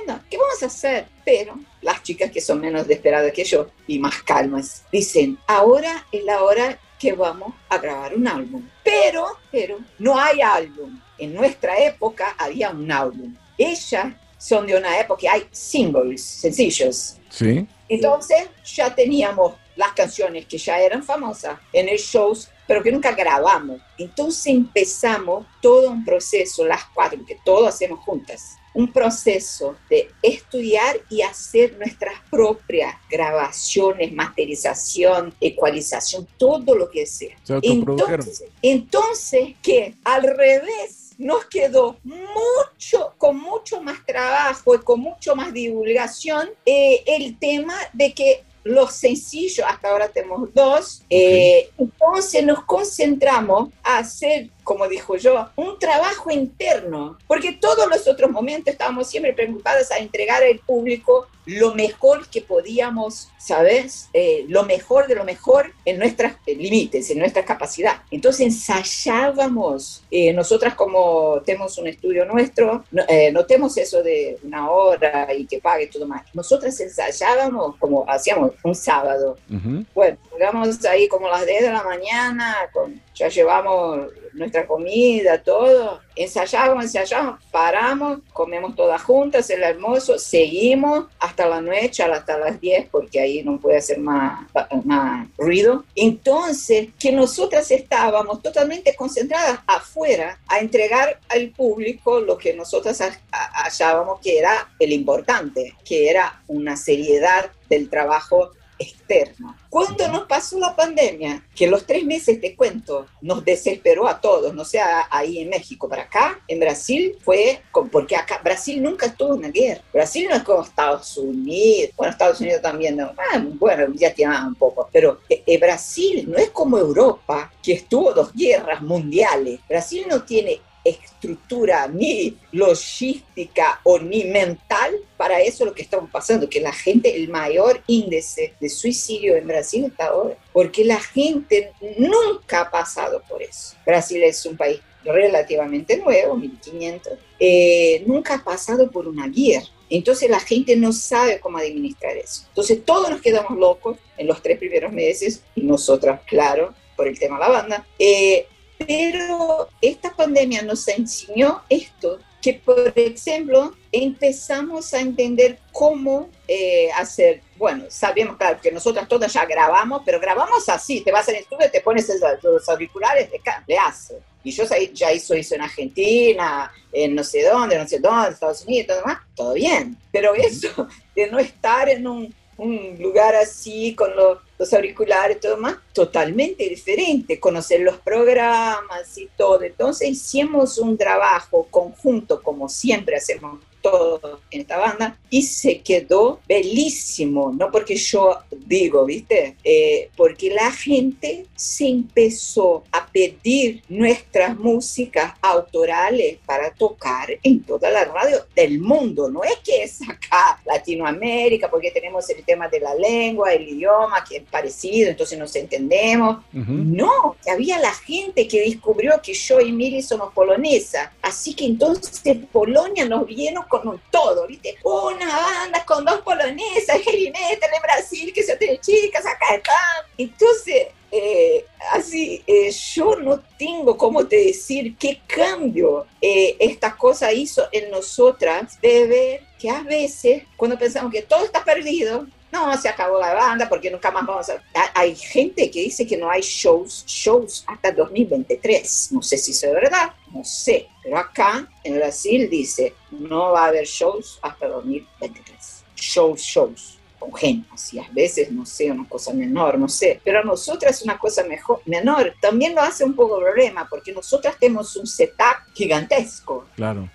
onda, ¿qué vamos a hacer? Pero las chicas que son menos desesperadas que yo y más calmas, dicen, ahora es la hora que vamos a grabar un álbum. Pero, pero, no hay álbum. En nuestra época había un álbum. Ellas son de una época que hay singles, sencillos. Sí. Entonces ya teníamos las canciones que ya eran famosas en el shows, pero que nunca grabamos. Entonces empezamos todo un proceso, las cuatro, que todo hacemos juntas. Un proceso de estudiar y hacer nuestras propias grabaciones, masterización, ecualización, todo lo que sea. Se. Entonces, entonces, que al revés nos quedó mucho, con mucho más trabajo y con mucho más divulgación, eh, el tema de que los sencillos, hasta ahora tenemos dos, eh, entonces nos concentramos a hacer, como dijo yo, un trabajo interno, porque todos los otros momentos estábamos siempre preocupados a entregar al público lo mejor que podíamos, ¿sabes? Eh, lo mejor de lo mejor en nuestros límites, en nuestra capacidad. Entonces ensayábamos, eh, nosotras como tenemos un estudio nuestro, no, eh, no tenemos eso de una hora y que pague todo más. Nosotras ensayábamos como hacíamos un sábado. Ujú. Bueno, llegamos ahí como a las 10 de la mañana, con, ya llevamos nuestra comida, todo. Ensayábamos, ensayábamos, paramos, comemos todas juntas, el almuerzo, seguimos hasta la noche, hasta las 10, porque ahí no puede hacer más, más ruido. Entonces, que nosotras estábamos totalmente concentradas afuera a entregar al público lo que nosotras ha- ha- hallábamos que era el importante, que era una seriedad del trabajo externo. Cuando nos pasó la pandemia, que los tres meses, te cuento, nos desesperó a todos, no sé, a- ahí en México, para acá, en Brasil, fue, con- porque acá, Brasil nunca estuvo en una guerra. Brasil no es como Estados Unidos, bueno, Estados Unidos también, no, ah, bueno, ya tiene un poco, pero eh, eh, Brasil no es como Europa, que estuvo dos guerras mundiales. Brasil no tiene estructura ni logística o ni mental para eso lo que estamos pasando, que la gente, el mayor índice de suicidio en Brasil está ahora, porque la gente nunca ha pasado por eso. Brasil es un país relativamente nuevo, 1500, eh, nunca ha pasado por una guerra. Entonces la gente no sabe cómo administrar eso. Entonces todos nos quedamos locos en los tres primeros meses y nosotras, claro, por el tema de la banda. Eh, pero esta pandemia nos enseñó esto, que por ejemplo empezamos a entender cómo eh, hacer, bueno, sabemos claro que nosotras todas ya grabamos, pero grabamos así, te vas al estudio, te pones esos- los auriculares, ca- le haces. Y yo ya hizo eso en Argentina, en no sé dónde, no sé dónde, Estados Unidos, todo demás, todo bien. Pero eso de no estar en un, un lugar así con los, los auriculares todo más, totalmente diferente, conocer los programas y todo. Entonces hicimos un trabajo conjunto, como siempre hacemos todos en esta banda, y se quedó bellísimo, no porque yo digo, ¿viste? Eh, porque la gente se empezó a pedir nuestras músicas autorales para tocar en toda la radio del mundo. No es que es acá, Latinoamérica, porque tenemos el tema de la lengua, el idioma, que es parecido, entonces nos entendemos. No, que había la gente que descubrió que yo y Miri somos polonesas. Así que entonces Polonia nos vino con todo, ¿viste? Una banda con dos polonesas, heavy metal en Brasil, que se tiene chicas acá están. Entonces, eh, así, eh, yo no tengo cómo te decir qué cambio eh, esta cosa hizo en nosotras de ver que a veces, cuando pensamos que todo está perdido, no, se acabó la banda porque nunca más vamos a... Ha- Hay gente que dice que no hay shows, shows hasta 2023. No sé si eso es verdad, no sé. Pero acá en Brasil dice, no va a haber shows hasta 2023. Shows, shows. Con gente, así a veces, no sé, una cosa menor, no sé. Pero a nosotras una cosa mejor, menor. También lo hace un poco problema porque nosotras tenemos un setup gigantesco. Claro.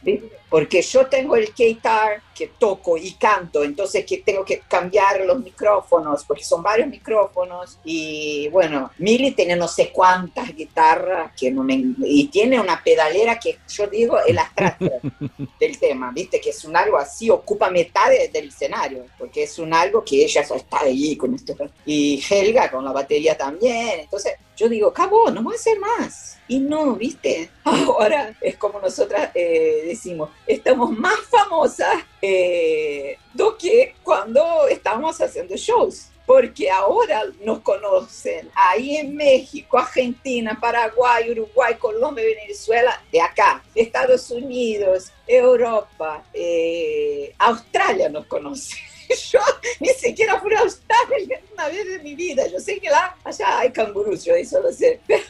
Porque yo tengo el guitar que toco y canto, entonces que tengo que cambiar los micrófonos, porque son varios micrófonos, y bueno, Mili tiene no sé cuántas guitarras, que no me, y tiene una pedalera que yo digo el abstracto del tema, viste, que es un algo así, ocupa mitad de- del escenario, porque es un algo que ella está ahí con esto, y Helga con la batería también, entonces yo digo, cabo, no voy a hacer más. Y no, viste, ahora es como nosotras eh, decimos, estamos más famosas eh, do que cuando estábamos haciendo shows. Porque ahora nos conocen ahí en México, Argentina, Paraguay, Uruguay, Colombia, Venezuela, de acá, Estados Unidos, Europa, eh, Australia nos conoce. Yo ni siquiera fui a Australia una vez en mi vida. Yo sé que la, allá hay cangurús, yo eso lo sé. Pero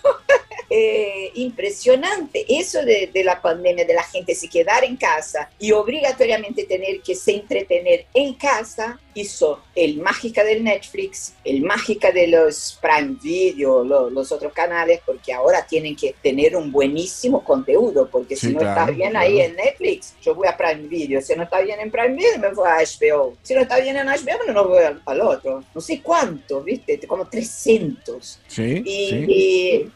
eh, impresionante eso de, de la pandemia, de la gente se quedar en casa y obligatoriamente tener que se entretener en casa, hizo el mágica del Netflix, el mágica de los Prime Video, lo- los otros canales, porque ahora tienen que tener un buenísimo contenido, porque Sí, si no claro, está bien claro. ahí en Netflix, yo voy a Prime Video, si no está bien en Prime Video, me voy a HBO, si no está bien en HBO, no voy al, al otro, no sé cuánto, viste, como 300. Sí, Y, sí.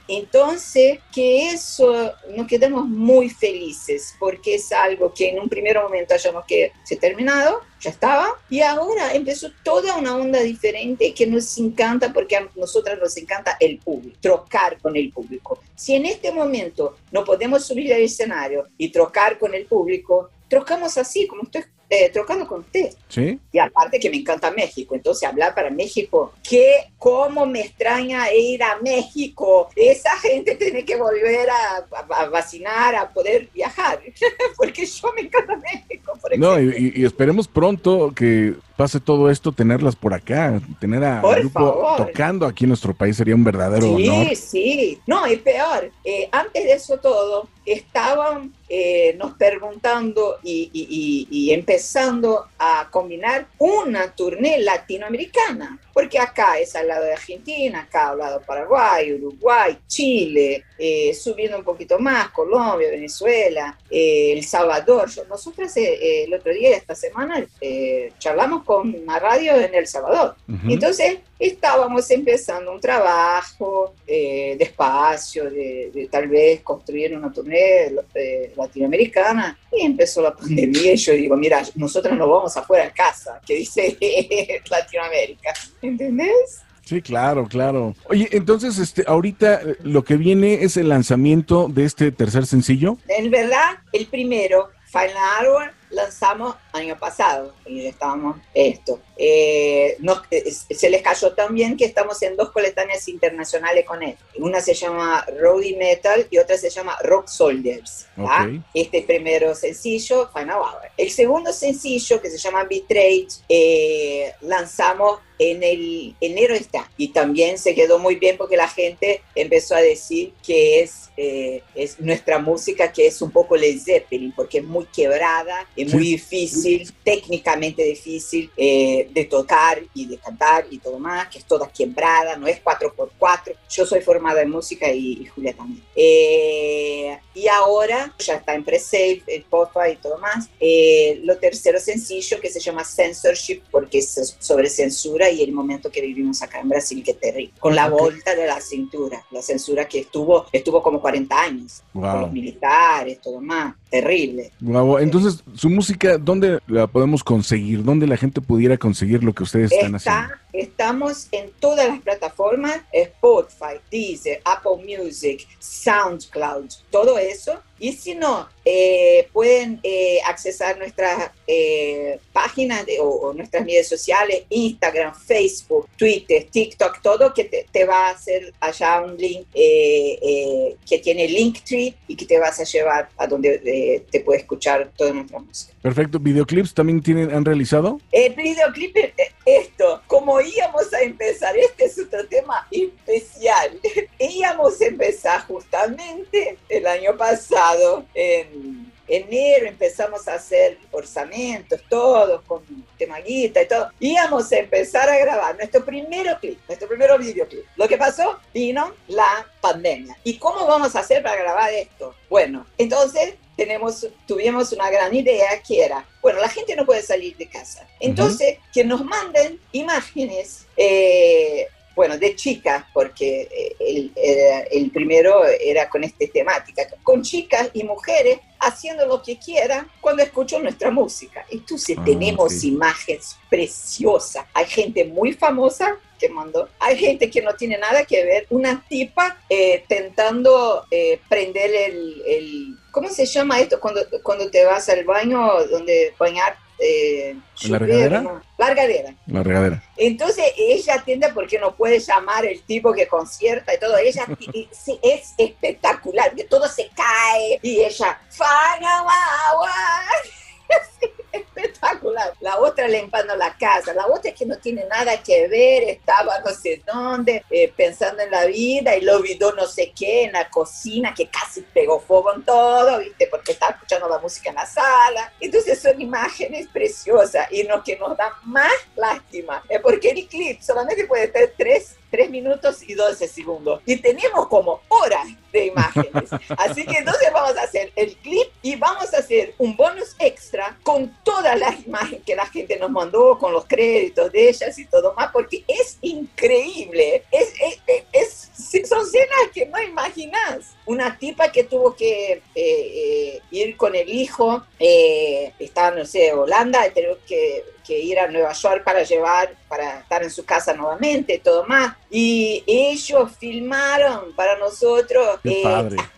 y entonces, que eso nos quedamos muy felices porque es algo que en un primer momento hayamos que se ha terminado, ya estaba, y ahora empezó toda una onda diferente que nos encanta porque a nosotras nos encanta el público, trocar con el público. Si en este momento no podemos subir al escenario y trocar con el público, trocamos así, como estoy eh, trocando con usted. Sí. Y aparte que me encanta México, entonces hablar para México, que cómo me extraña ir a México. Esa gente tiene que volver a, a- a vacinar, a poder viajar, porque yo me encanta México, por No, ejemplo. y- y esperemos pronto que pase todo esto, tenerlas por acá, tener a Por grupo favor. tocando aquí en nuestro país sería un verdadero Sí, honor. sí. No, y peor, eh, antes de eso todo, estaban eh, nos preguntando y, y- y- y empezando a combinar una tournée latinoamericana, porque acá es al lado de Argentina, acá al lado de Paraguay, Uruguay, Chile, eh, subiendo un poquito más, Colombia, Venezuela, eh, El Salvador. Nosotras eh, eh, el otro día, esta semana, eh, charlamos con una radio en El Salvador. Entonces estábamos empezando un trabajo eh, despacio, de, de tal vez construir una tournée latinoamericana y empezó la pandemia y yo digo, mira, nosotros nos vamos afuera de casa, que dice Latinoamérica, ¿entendés? Sí, claro, claro. Oye, entonces, este, ahorita eh, lo que viene es el lanzamiento de este tercer sencillo. En verdad, el primero, Final Hour, lanzamos año pasado y estábamos esto. Eh, nos- eh, se les cayó también que estamos en dos coletáneas internacionales con él. Una se llama Roadie Metal y otra se llama Rock Soldiers. ¿tá? Ok. Este primero sencillo, Final Hour. El segundo sencillo, que se llama Betrayed, eh, lanzamos en el enero está y también se quedó muy bien porque la gente empezó a decir que es, eh, es nuestra música que es un poco Led Zeppelin porque es muy quebrada, es Sí. muy difícil, técnicamente difícil eh, de tocar y de cantar y todo más, que es toda quebrada, no es 4x4. Yo soy formada en música y, y Julia también. Eh, y ahora ya está en pre-save, en Spotify y todo más. Eh, lo tercero sencillo que se llama Censorship porque es sobre censura y el momento que vivimos acá en Brasil que es terrible. Con la Ok. vuelta de la cintura, la censura que estuvo, estuvo como 40 años. Con Wow. los militares, todo más. Terrible. Wow. Entonces, su música, ¿dónde la podemos conseguir? ¿Dónde la gente pudiera conseguir lo que ustedes están haciendo? Está, estamos en todas las plataformas, Spotify, Deezer, Apple Music, SoundCloud, todo eso. Y si no, eh, pueden eh, accesar nuestras eh, páginas de- o, o nuestras redes sociales, Instagram, Facebook, Twitter, TikTok, todo que te, te va a hacer allá un link eh, que tiene Linktree y que te vas a llevar a donde te puede escuchar toda nuestra música. Perfecto. ¿Videoclips también tienen, han realizado? El videoclip, esto, como íbamos a empezar, este es otro tema especial. íbamos a empezar justamente el año pasado en enero empezamos a hacer orzamentos, todos con temaguita y todo. Íbamos a empezar a grabar nuestro primero clip, nuestro primero videoclip. Lo que pasó, vino la pandemia. ¿Y cómo vamos a hacer para grabar esto? Bueno, entonces tenemos, tuvimos una gran idea que era, bueno, la gente no puede salir de casa. Entonces, que nos manden imágenes, eh, bueno, de chicas, porque eh, el, el primero era con esta temática, con chicas y mujeres haciendo lo que quieran cuando escuchan nuestra música. Entonces Ah, tenemos sí. imágenes preciosas. Hay gente muy famosa que mandó. Hay gente que no tiene nada que ver. Una tipa eh, tentando eh, prender el, el- ¿Cómo se llama esto? Cuando, cuando te vas al baño, donde bañar... Eh, ¿La regadera? ¿no? La regadera. La regadera. Entonces ella atiende porque no puede llamar el tipo que concierta y todo. Ella y- sí, es espectacular, que todo se cae y ella, "Fanawawa". Espectacular. La otra limpiando la casa, la otra que no tiene nada que ver, estaba no sé dónde, eh, pensando en la vida y lo olvidó no sé qué en la cocina, que casi pegó fuego en todo, ¿viste? Porque estaba escuchando la música en la sala. Entonces son imágenes preciosas y lo que nos da más lástima es porque el clip solamente puede tener tres, tres minutos y 12 segundos y tenemos como horas de imágenes. Así que entonces vamos a hacer el clip y vamos a hacer un bonus extra con todas las imágenes que la gente nos mandó, con los créditos de ellas y todo más, porque es increíble. Es, es- es- son escenas que no imaginas. Una tipa que tuvo que eh, eh, ir con el hijo, eh, está, no sé, Holanda, y que, que ir a Nueva York para llevar, para estar en su casa nuevamente, todo más. Y ellos filmaron para nosotros eh,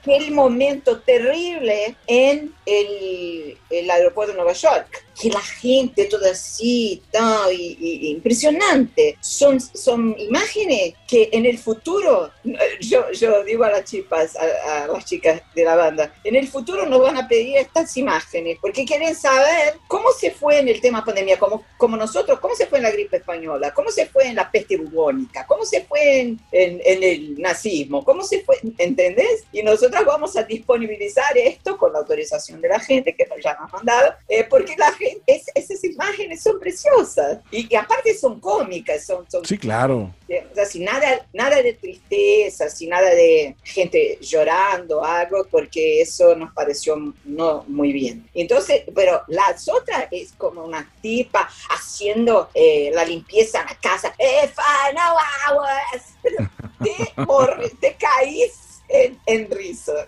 aquel momento terrible en el, el aeropuerto de Nueva York. Que la gente toda así, ta, y, y- impresionante. Son, son imágenes que en el futuro, yo, yo digo a las chicas, a, a las chicas de la banda, en el futuro nos van a pedir estas imágenes porque quieren saber cómo se fue en el tema pandemia, como, como nosotros, cómo se fue en la gripe española, cómo se fue en la peste bubónica, cómo se fue en, en- en el nazismo, cómo se fue, ¿entendés? Y nosotros vamos a disponibilizar esto con la autorización de la gente que nos ya nos han mandado, eh, porque la gente, es- esas imágenes son preciosas y, y aparte son cómicas, son, son Sí, claro. o sea, sin nada, nada de tristeza, sin nada de gente llorando, algo, porque eso nos pareció no muy bien. Entonces, pero las otras es como una tipa haciendo eh, la limpieza en la casa. ¡Eh, fa, no aguas! Pero Te, te caís en, en risa.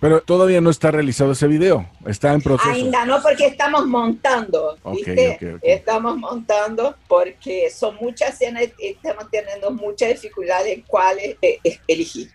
Pero todavía no está realizado ese video. Está en proceso. Ainda no, porque estamos montando, ¿viste? ok, ok. Estamos montando porque son muchas escenas y estamos teniendo mucha dificultad en cuáles eh, elegir.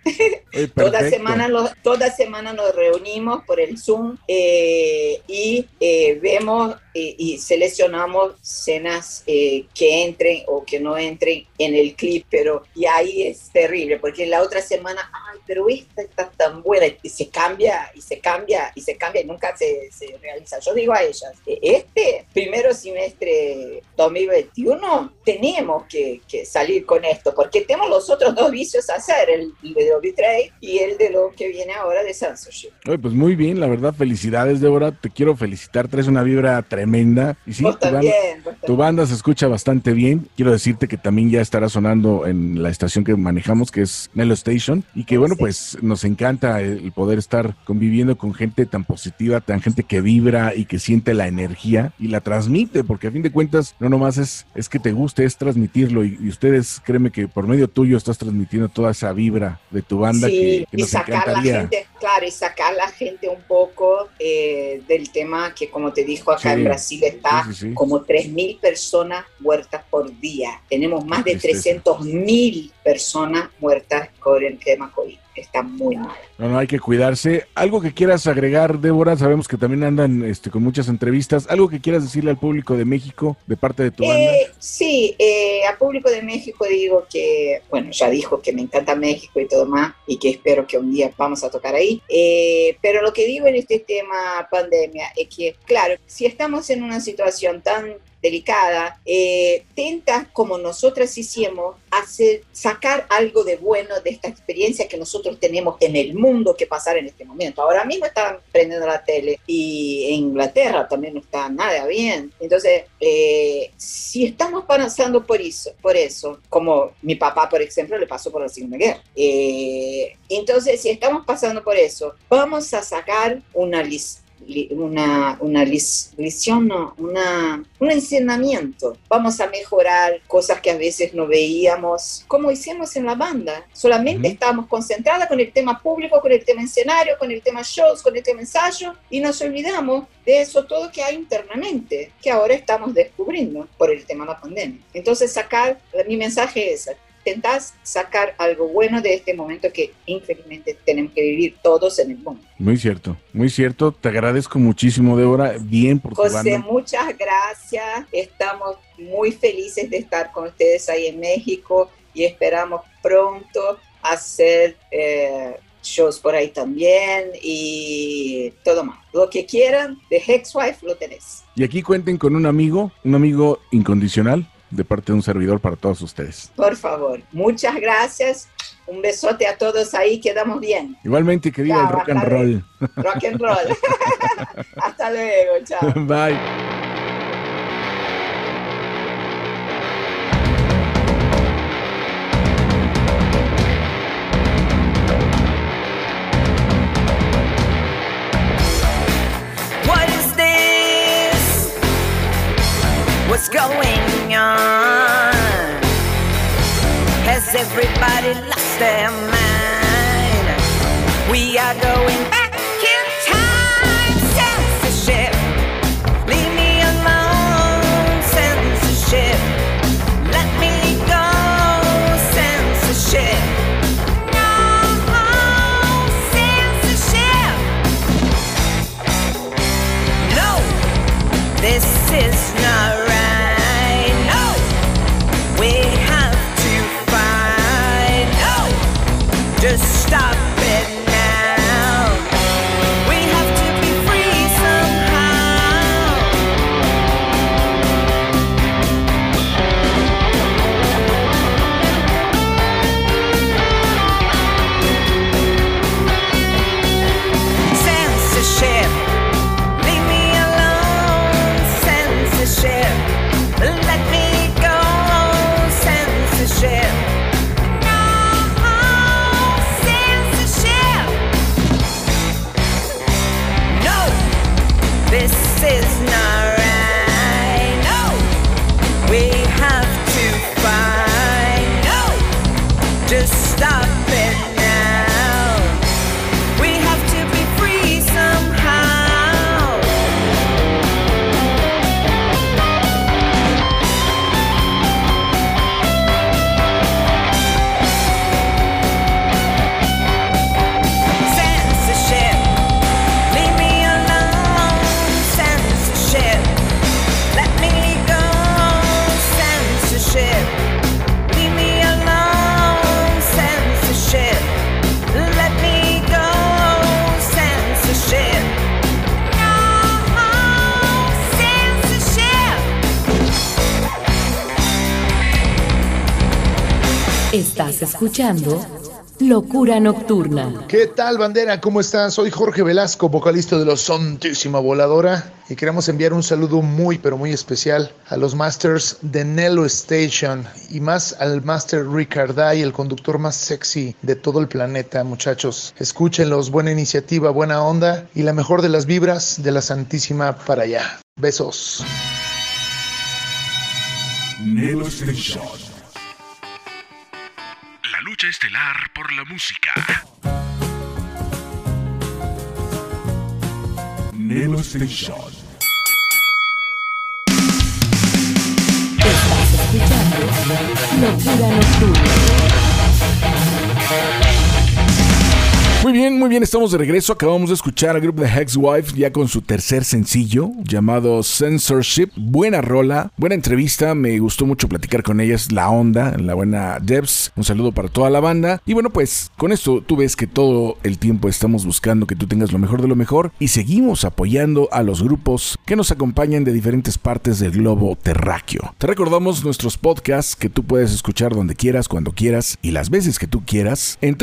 Oye, Toda semana, los- toda semana nos reunimos por el Zoom eh, y eh, vemos eh, y seleccionamos escenas eh, que entren o que no entren en el clip, pero y ahí es terrible, porque la otra semana, ay, pero esta está tan buena, y se cambia, y se cambia, y se cambia, y nunca se, se realiza. Yo digo a ellas, este primero semestre 2021 tenemos que, que salir con esto, porque tenemos los otros dos vicios a hacer, el, el de Betray y el de lo que viene ahora de censorship. Oye, pues muy bien, la verdad, felicidades, Débora. Te quiero felicitar, traes una vibra tremenda. Y sí, Vos tu banda, también, vos tu banda se escucha bastante bien. Quiero decirte que también ya estará sonando en la estación que manejamos, que es Nelo Station. Y que bueno, pues nos encanta el poder estar conviviendo con gente tan positiva, tan gente que vibra y que siente la energía y la transmite, porque a fin de cuentas no nomás es, es que te guste, es transmitirlo. Y, y ustedes, créeme que por medio tuyo estás transmitiendo toda esa vibra de tu banda Sí, que, que y nos sacar la encantaría. gente, claro, y sacar la gente un poco eh, del tema que, como te dijo acá Sí, en Brasil, está sí, como 3.000 personas muertas por día. Tenemos más de tristeza. 300.000 personas muertas por el tema COVID. Está muy mal. No, no, hay que cuidarse. Algo que quieras agregar, Débora, sabemos que también andan este, con muchas entrevistas. Algo que quieras decirle al público de México de parte de tu banda. Eh, sí, eh, a público de México digo que, bueno, ya dijo que me encanta México y todo más, y que espero que un día vamos a tocar ahí. Eh, pero lo que digo en este tema pandemia es que, claro, si estamos en una situación tan delicada, eh, tenta, como nosotras hicimos, hacer, sacar algo de bueno de esta experiencia que nosotros tenemos en el mundo que pasar en este momento. Ahora mismo están prendiendo la tele y en Inglaterra también no está nada bien. Entonces, eh, si estamos pasando por eso, por eso, como mi papá, por ejemplo, le pasó por la Segunda Guerra. Eh, entonces, si estamos pasando por eso, vamos a sacar una lista una, una lisión, no, una, un enseñamiento. Vamos a mejorar cosas que a veces no veíamos, como hicimos en la banda. Solamente estábamos concentradas con el tema público, con el tema escenario, con el tema shows, con el tema ensayo, y nos olvidamos de eso todo que hay internamente, que ahora estamos descubriendo por el tema de la pandemia. Entonces, sacar, mi mensaje es, intentás sacar algo bueno de este momento que infelizmente tenemos que vivir todos en el mundo. Muy cierto, muy cierto. Te agradezco muchísimo, Débora. Bien por tu José, banda. muchas gracias. Estamos muy felices de estar con ustedes ahí en México y esperamos pronto hacer eh, shows por ahí también y todo más. Lo que quieran de Hexwife lo tenés. Y aquí cuenten con un amigo, un amigo incondicional de parte de un servidor para todos ustedes. Por favor. Muchas gracias. Un besote a todos ahí. Quedamos bien. Igualmente, que viva el rock and roll. Rock and roll. Hasta luego. Chao. Bye. them. Escuchando Locura Nocturna. ¿Qué tal, bandera? ¿Cómo están? Soy Jorge Velasco, vocalista de los Santísima Voladora, y queremos enviar un saludo muy, pero muy especial a los masters de Nello Station y más al master Ricarday, el conductor más sexy de todo el planeta, muchachos. Escúchenlos, buena iniciativa, buena onda y la mejor de las vibras de la Santísima para allá. Besos. Nelo Station. Lucha estelar por la música. Nelo Station. Estás escuchando Locura Nocturna. Muy bien, muy bien, estamos de regreso. Acabamos de escuchar al grupo de Hexwife ya con su tercer sencillo llamado Censorship. Buena rola, buena entrevista. Me gustó mucho platicar con ellas, la onda, la buena Debs. Un saludo para toda la banda. Y bueno, pues con esto tú ves que todo el tiempo estamos buscando que tú tengas lo mejor de lo mejor y seguimos apoyando a los grupos que nos acompañan de diferentes partes del globo terráqueo. Te recordamos nuestros podcasts que tú puedes escuchar donde quieras, cuando quieras y las veces que tú quieras en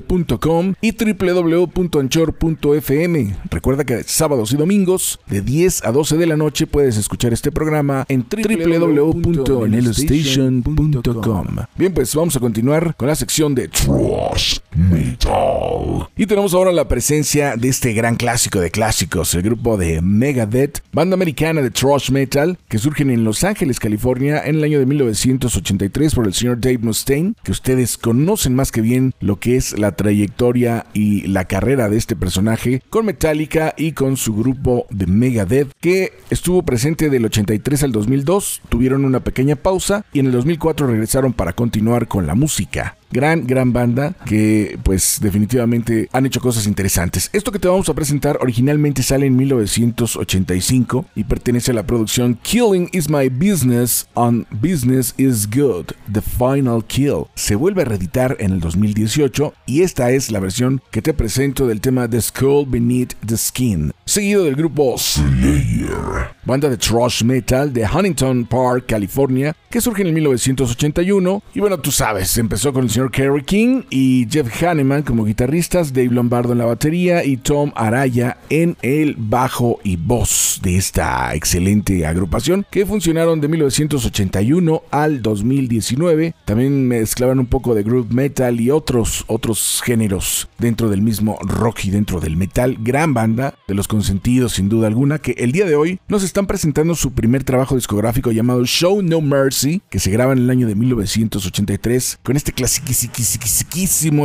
www.imperiolibre.com y www.anchor.fm. Recuerda que sábados y domingos de 10 a 12 de la noche puedes escuchar este programa en www.nelostation.com. Bien, pues vamos a continuar con la sección de Trash Metal. Y tenemos ahora la presencia de este gran clásico de clásicos, el grupo de Megadeth, banda americana de thrash metal que surgen en Los Ángeles, California en el año de 1983 por el señor Dave Mustaine, que ustedes conocen más que bien lo que es la trayectoria y la carrera de este personaje con Metallica y con su grupo de Megadeth que estuvo presente del 83 al 2002, tuvieron una pequeña pausa y en el 2004 regresaron para continuar con la música. Gran, gran banda que pues definitivamente han hecho cosas interesantes. Esto que te vamos a presentar originalmente sale en 1985 y pertenece a la producción Killing is My Business on Business is Good, The Final Kill. Se vuelve a reeditar en el 2018 y esta es la versión que te presento del tema The Skull Beneath the Skin, seguido del grupo Slayer, banda de thrash metal de Huntington Park, California, que surge en el 1981 y bueno, tú sabes, empezó con el señor Kerry King y Jeff Hanneman como guitarristas, Dave Lombardo en la batería y Tom Araya en el bajo y voz de esta excelente agrupación que funcionaron de 1981 al 2019. También mezclaban un poco de groove metal y otros otros géneros dentro del mismo rock y dentro del metal. Gran banda de los consentidos sin duda alguna que el día de hoy nos están presentando su primer trabajo discográfico llamado Show No Mercy que se graba en el año de 1983 con este clasiquísimo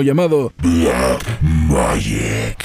llamado Black Magic.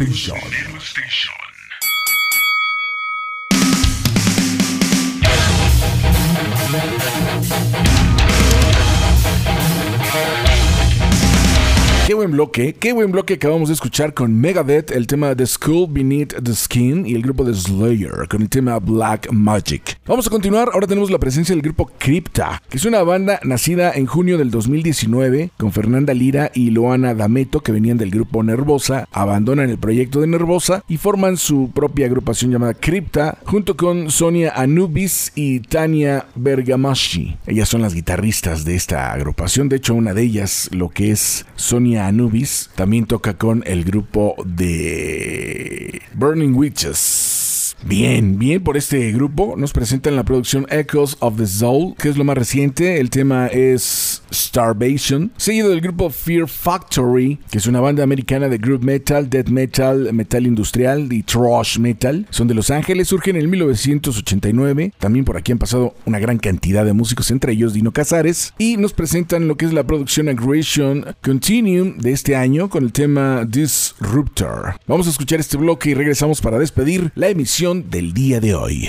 Station. Bloque, qué buen bloque acabamos de escuchar con Megadeth, el tema The School Beneath the Skin y el grupo de Slayer con el tema Black Magic. Vamos a continuar, ahora tenemos la presencia del grupo Crypta, que es una banda nacida en junio del 2019 con Fernanda Lira y Loana Dameto que venían del grupo Nervosa, abandonan el proyecto de Nervosa y forman su propia agrupación llamada Crypta junto con Sonia Anubis y Tania Bergamaschi. Ellas son las guitarristas de esta agrupación, de hecho una de ellas, lo que es Sonia Anubis, también toca con el grupo de Burning Witches. Bien, bien por este grupo. Nos presentan la producción Echoes of the Soul, que es lo más reciente. El tema es Starvation, seguido del grupo Fear Factory, que es una banda americana de group metal, death metal, metal industrial y thrash metal. Son de Los Ángeles, surgen en 1989. También por aquí han pasado una gran cantidad de músicos, entre ellos Dino Casares. Y nos presentan lo que es la producción Aggression Continuum de este año con el tema Disruptor. Vamos a escuchar este bloque y regresamos para despedir la emisión del día de hoy.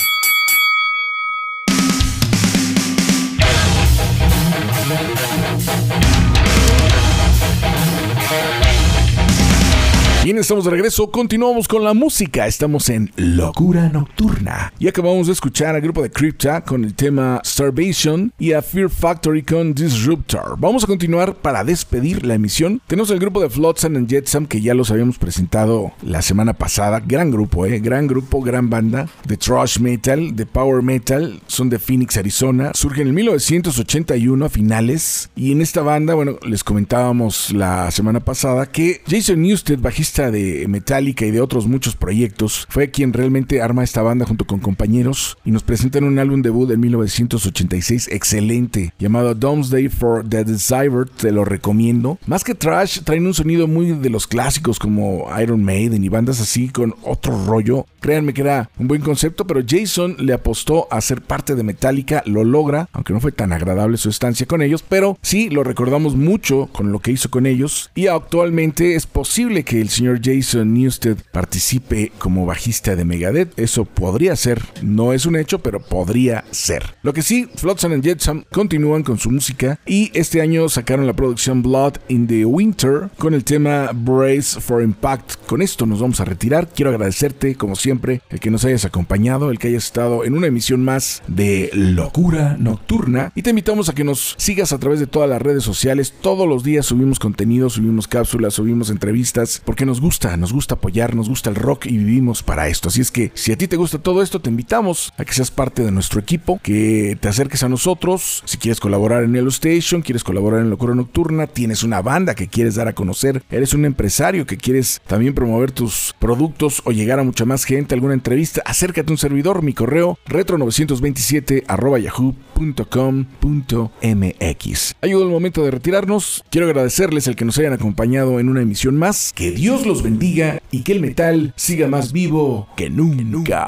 Estamos de regreso. Continuamos con la música. Estamos en Locura Nocturna. Y acabamos de escuchar al grupo de Crypta con el tema Starvation y a Fear Factory con Disruptor. Vamos a continuar para despedir la emisión. Tenemos el grupo de Flotsam and Jetsam que ya los habíamos presentado la semana pasada. Gran grupo, eh. Gran grupo, gran banda de thrash metal, de power metal. Son de Phoenix, Arizona. Surgen en 1981 a finales. Y en esta banda, bueno, les comentábamos la semana pasada que Jason Newsted, bajista de Metallica y de otros muchos proyectos, fue quien realmente arma esta banda junto con compañeros y nos presentan un álbum debut en 1986 excelente llamado Doomsday for the Desired, te lo recomiendo. Más que trash, traen un sonido muy de los clásicos como Iron Maiden y bandas así con otro rollo. Créanme que era un buen concepto, pero Jason le apostó a ser parte de Metallica, lo logra, aunque no fue tan agradable su estancia con ellos, pero sí lo recordamos mucho con lo que hizo con ellos y actualmente es posible que el señor Jason Newsted participe como bajista de Megadeth. Eso podría ser, no es un hecho, pero podría ser. Lo que sí, Flotsam and Jetsam continúan con su música y este año sacaron la producción Blood in the Winter con el tema Brace for Impact. Con esto nos vamos a retirar. Quiero agradecerte, como siempre, el que nos hayas acompañado, el que hayas estado en una emisión más de Locura Nocturna y te invitamos a que nos sigas a través de todas las redes sociales. Todos los días subimos contenido, subimos cápsulas, subimos entrevistas, porque nos gusta, nos gusta apoyar, nos gusta el rock y vivimos para esto. Así es que si a ti te gusta todo esto, te invitamos a que seas parte de nuestro equipo, que te acerques a nosotros. Si quieres colaborar en Hello Station, quieres colaborar en Locura Nocturna, tienes una banda que quieres dar a conocer, eres un empresario que quieres también promover tus productos o llegar a mucha más gente, alguna entrevista, acércate a un servidor, mi correo retro927 yahoo.com.mx. Ha llegado el momento de retirarnos. Quiero agradecerles el que nos hayan acompañado en una emisión más. Que Dios los bendiga y que el metal siga más vivo que nunca.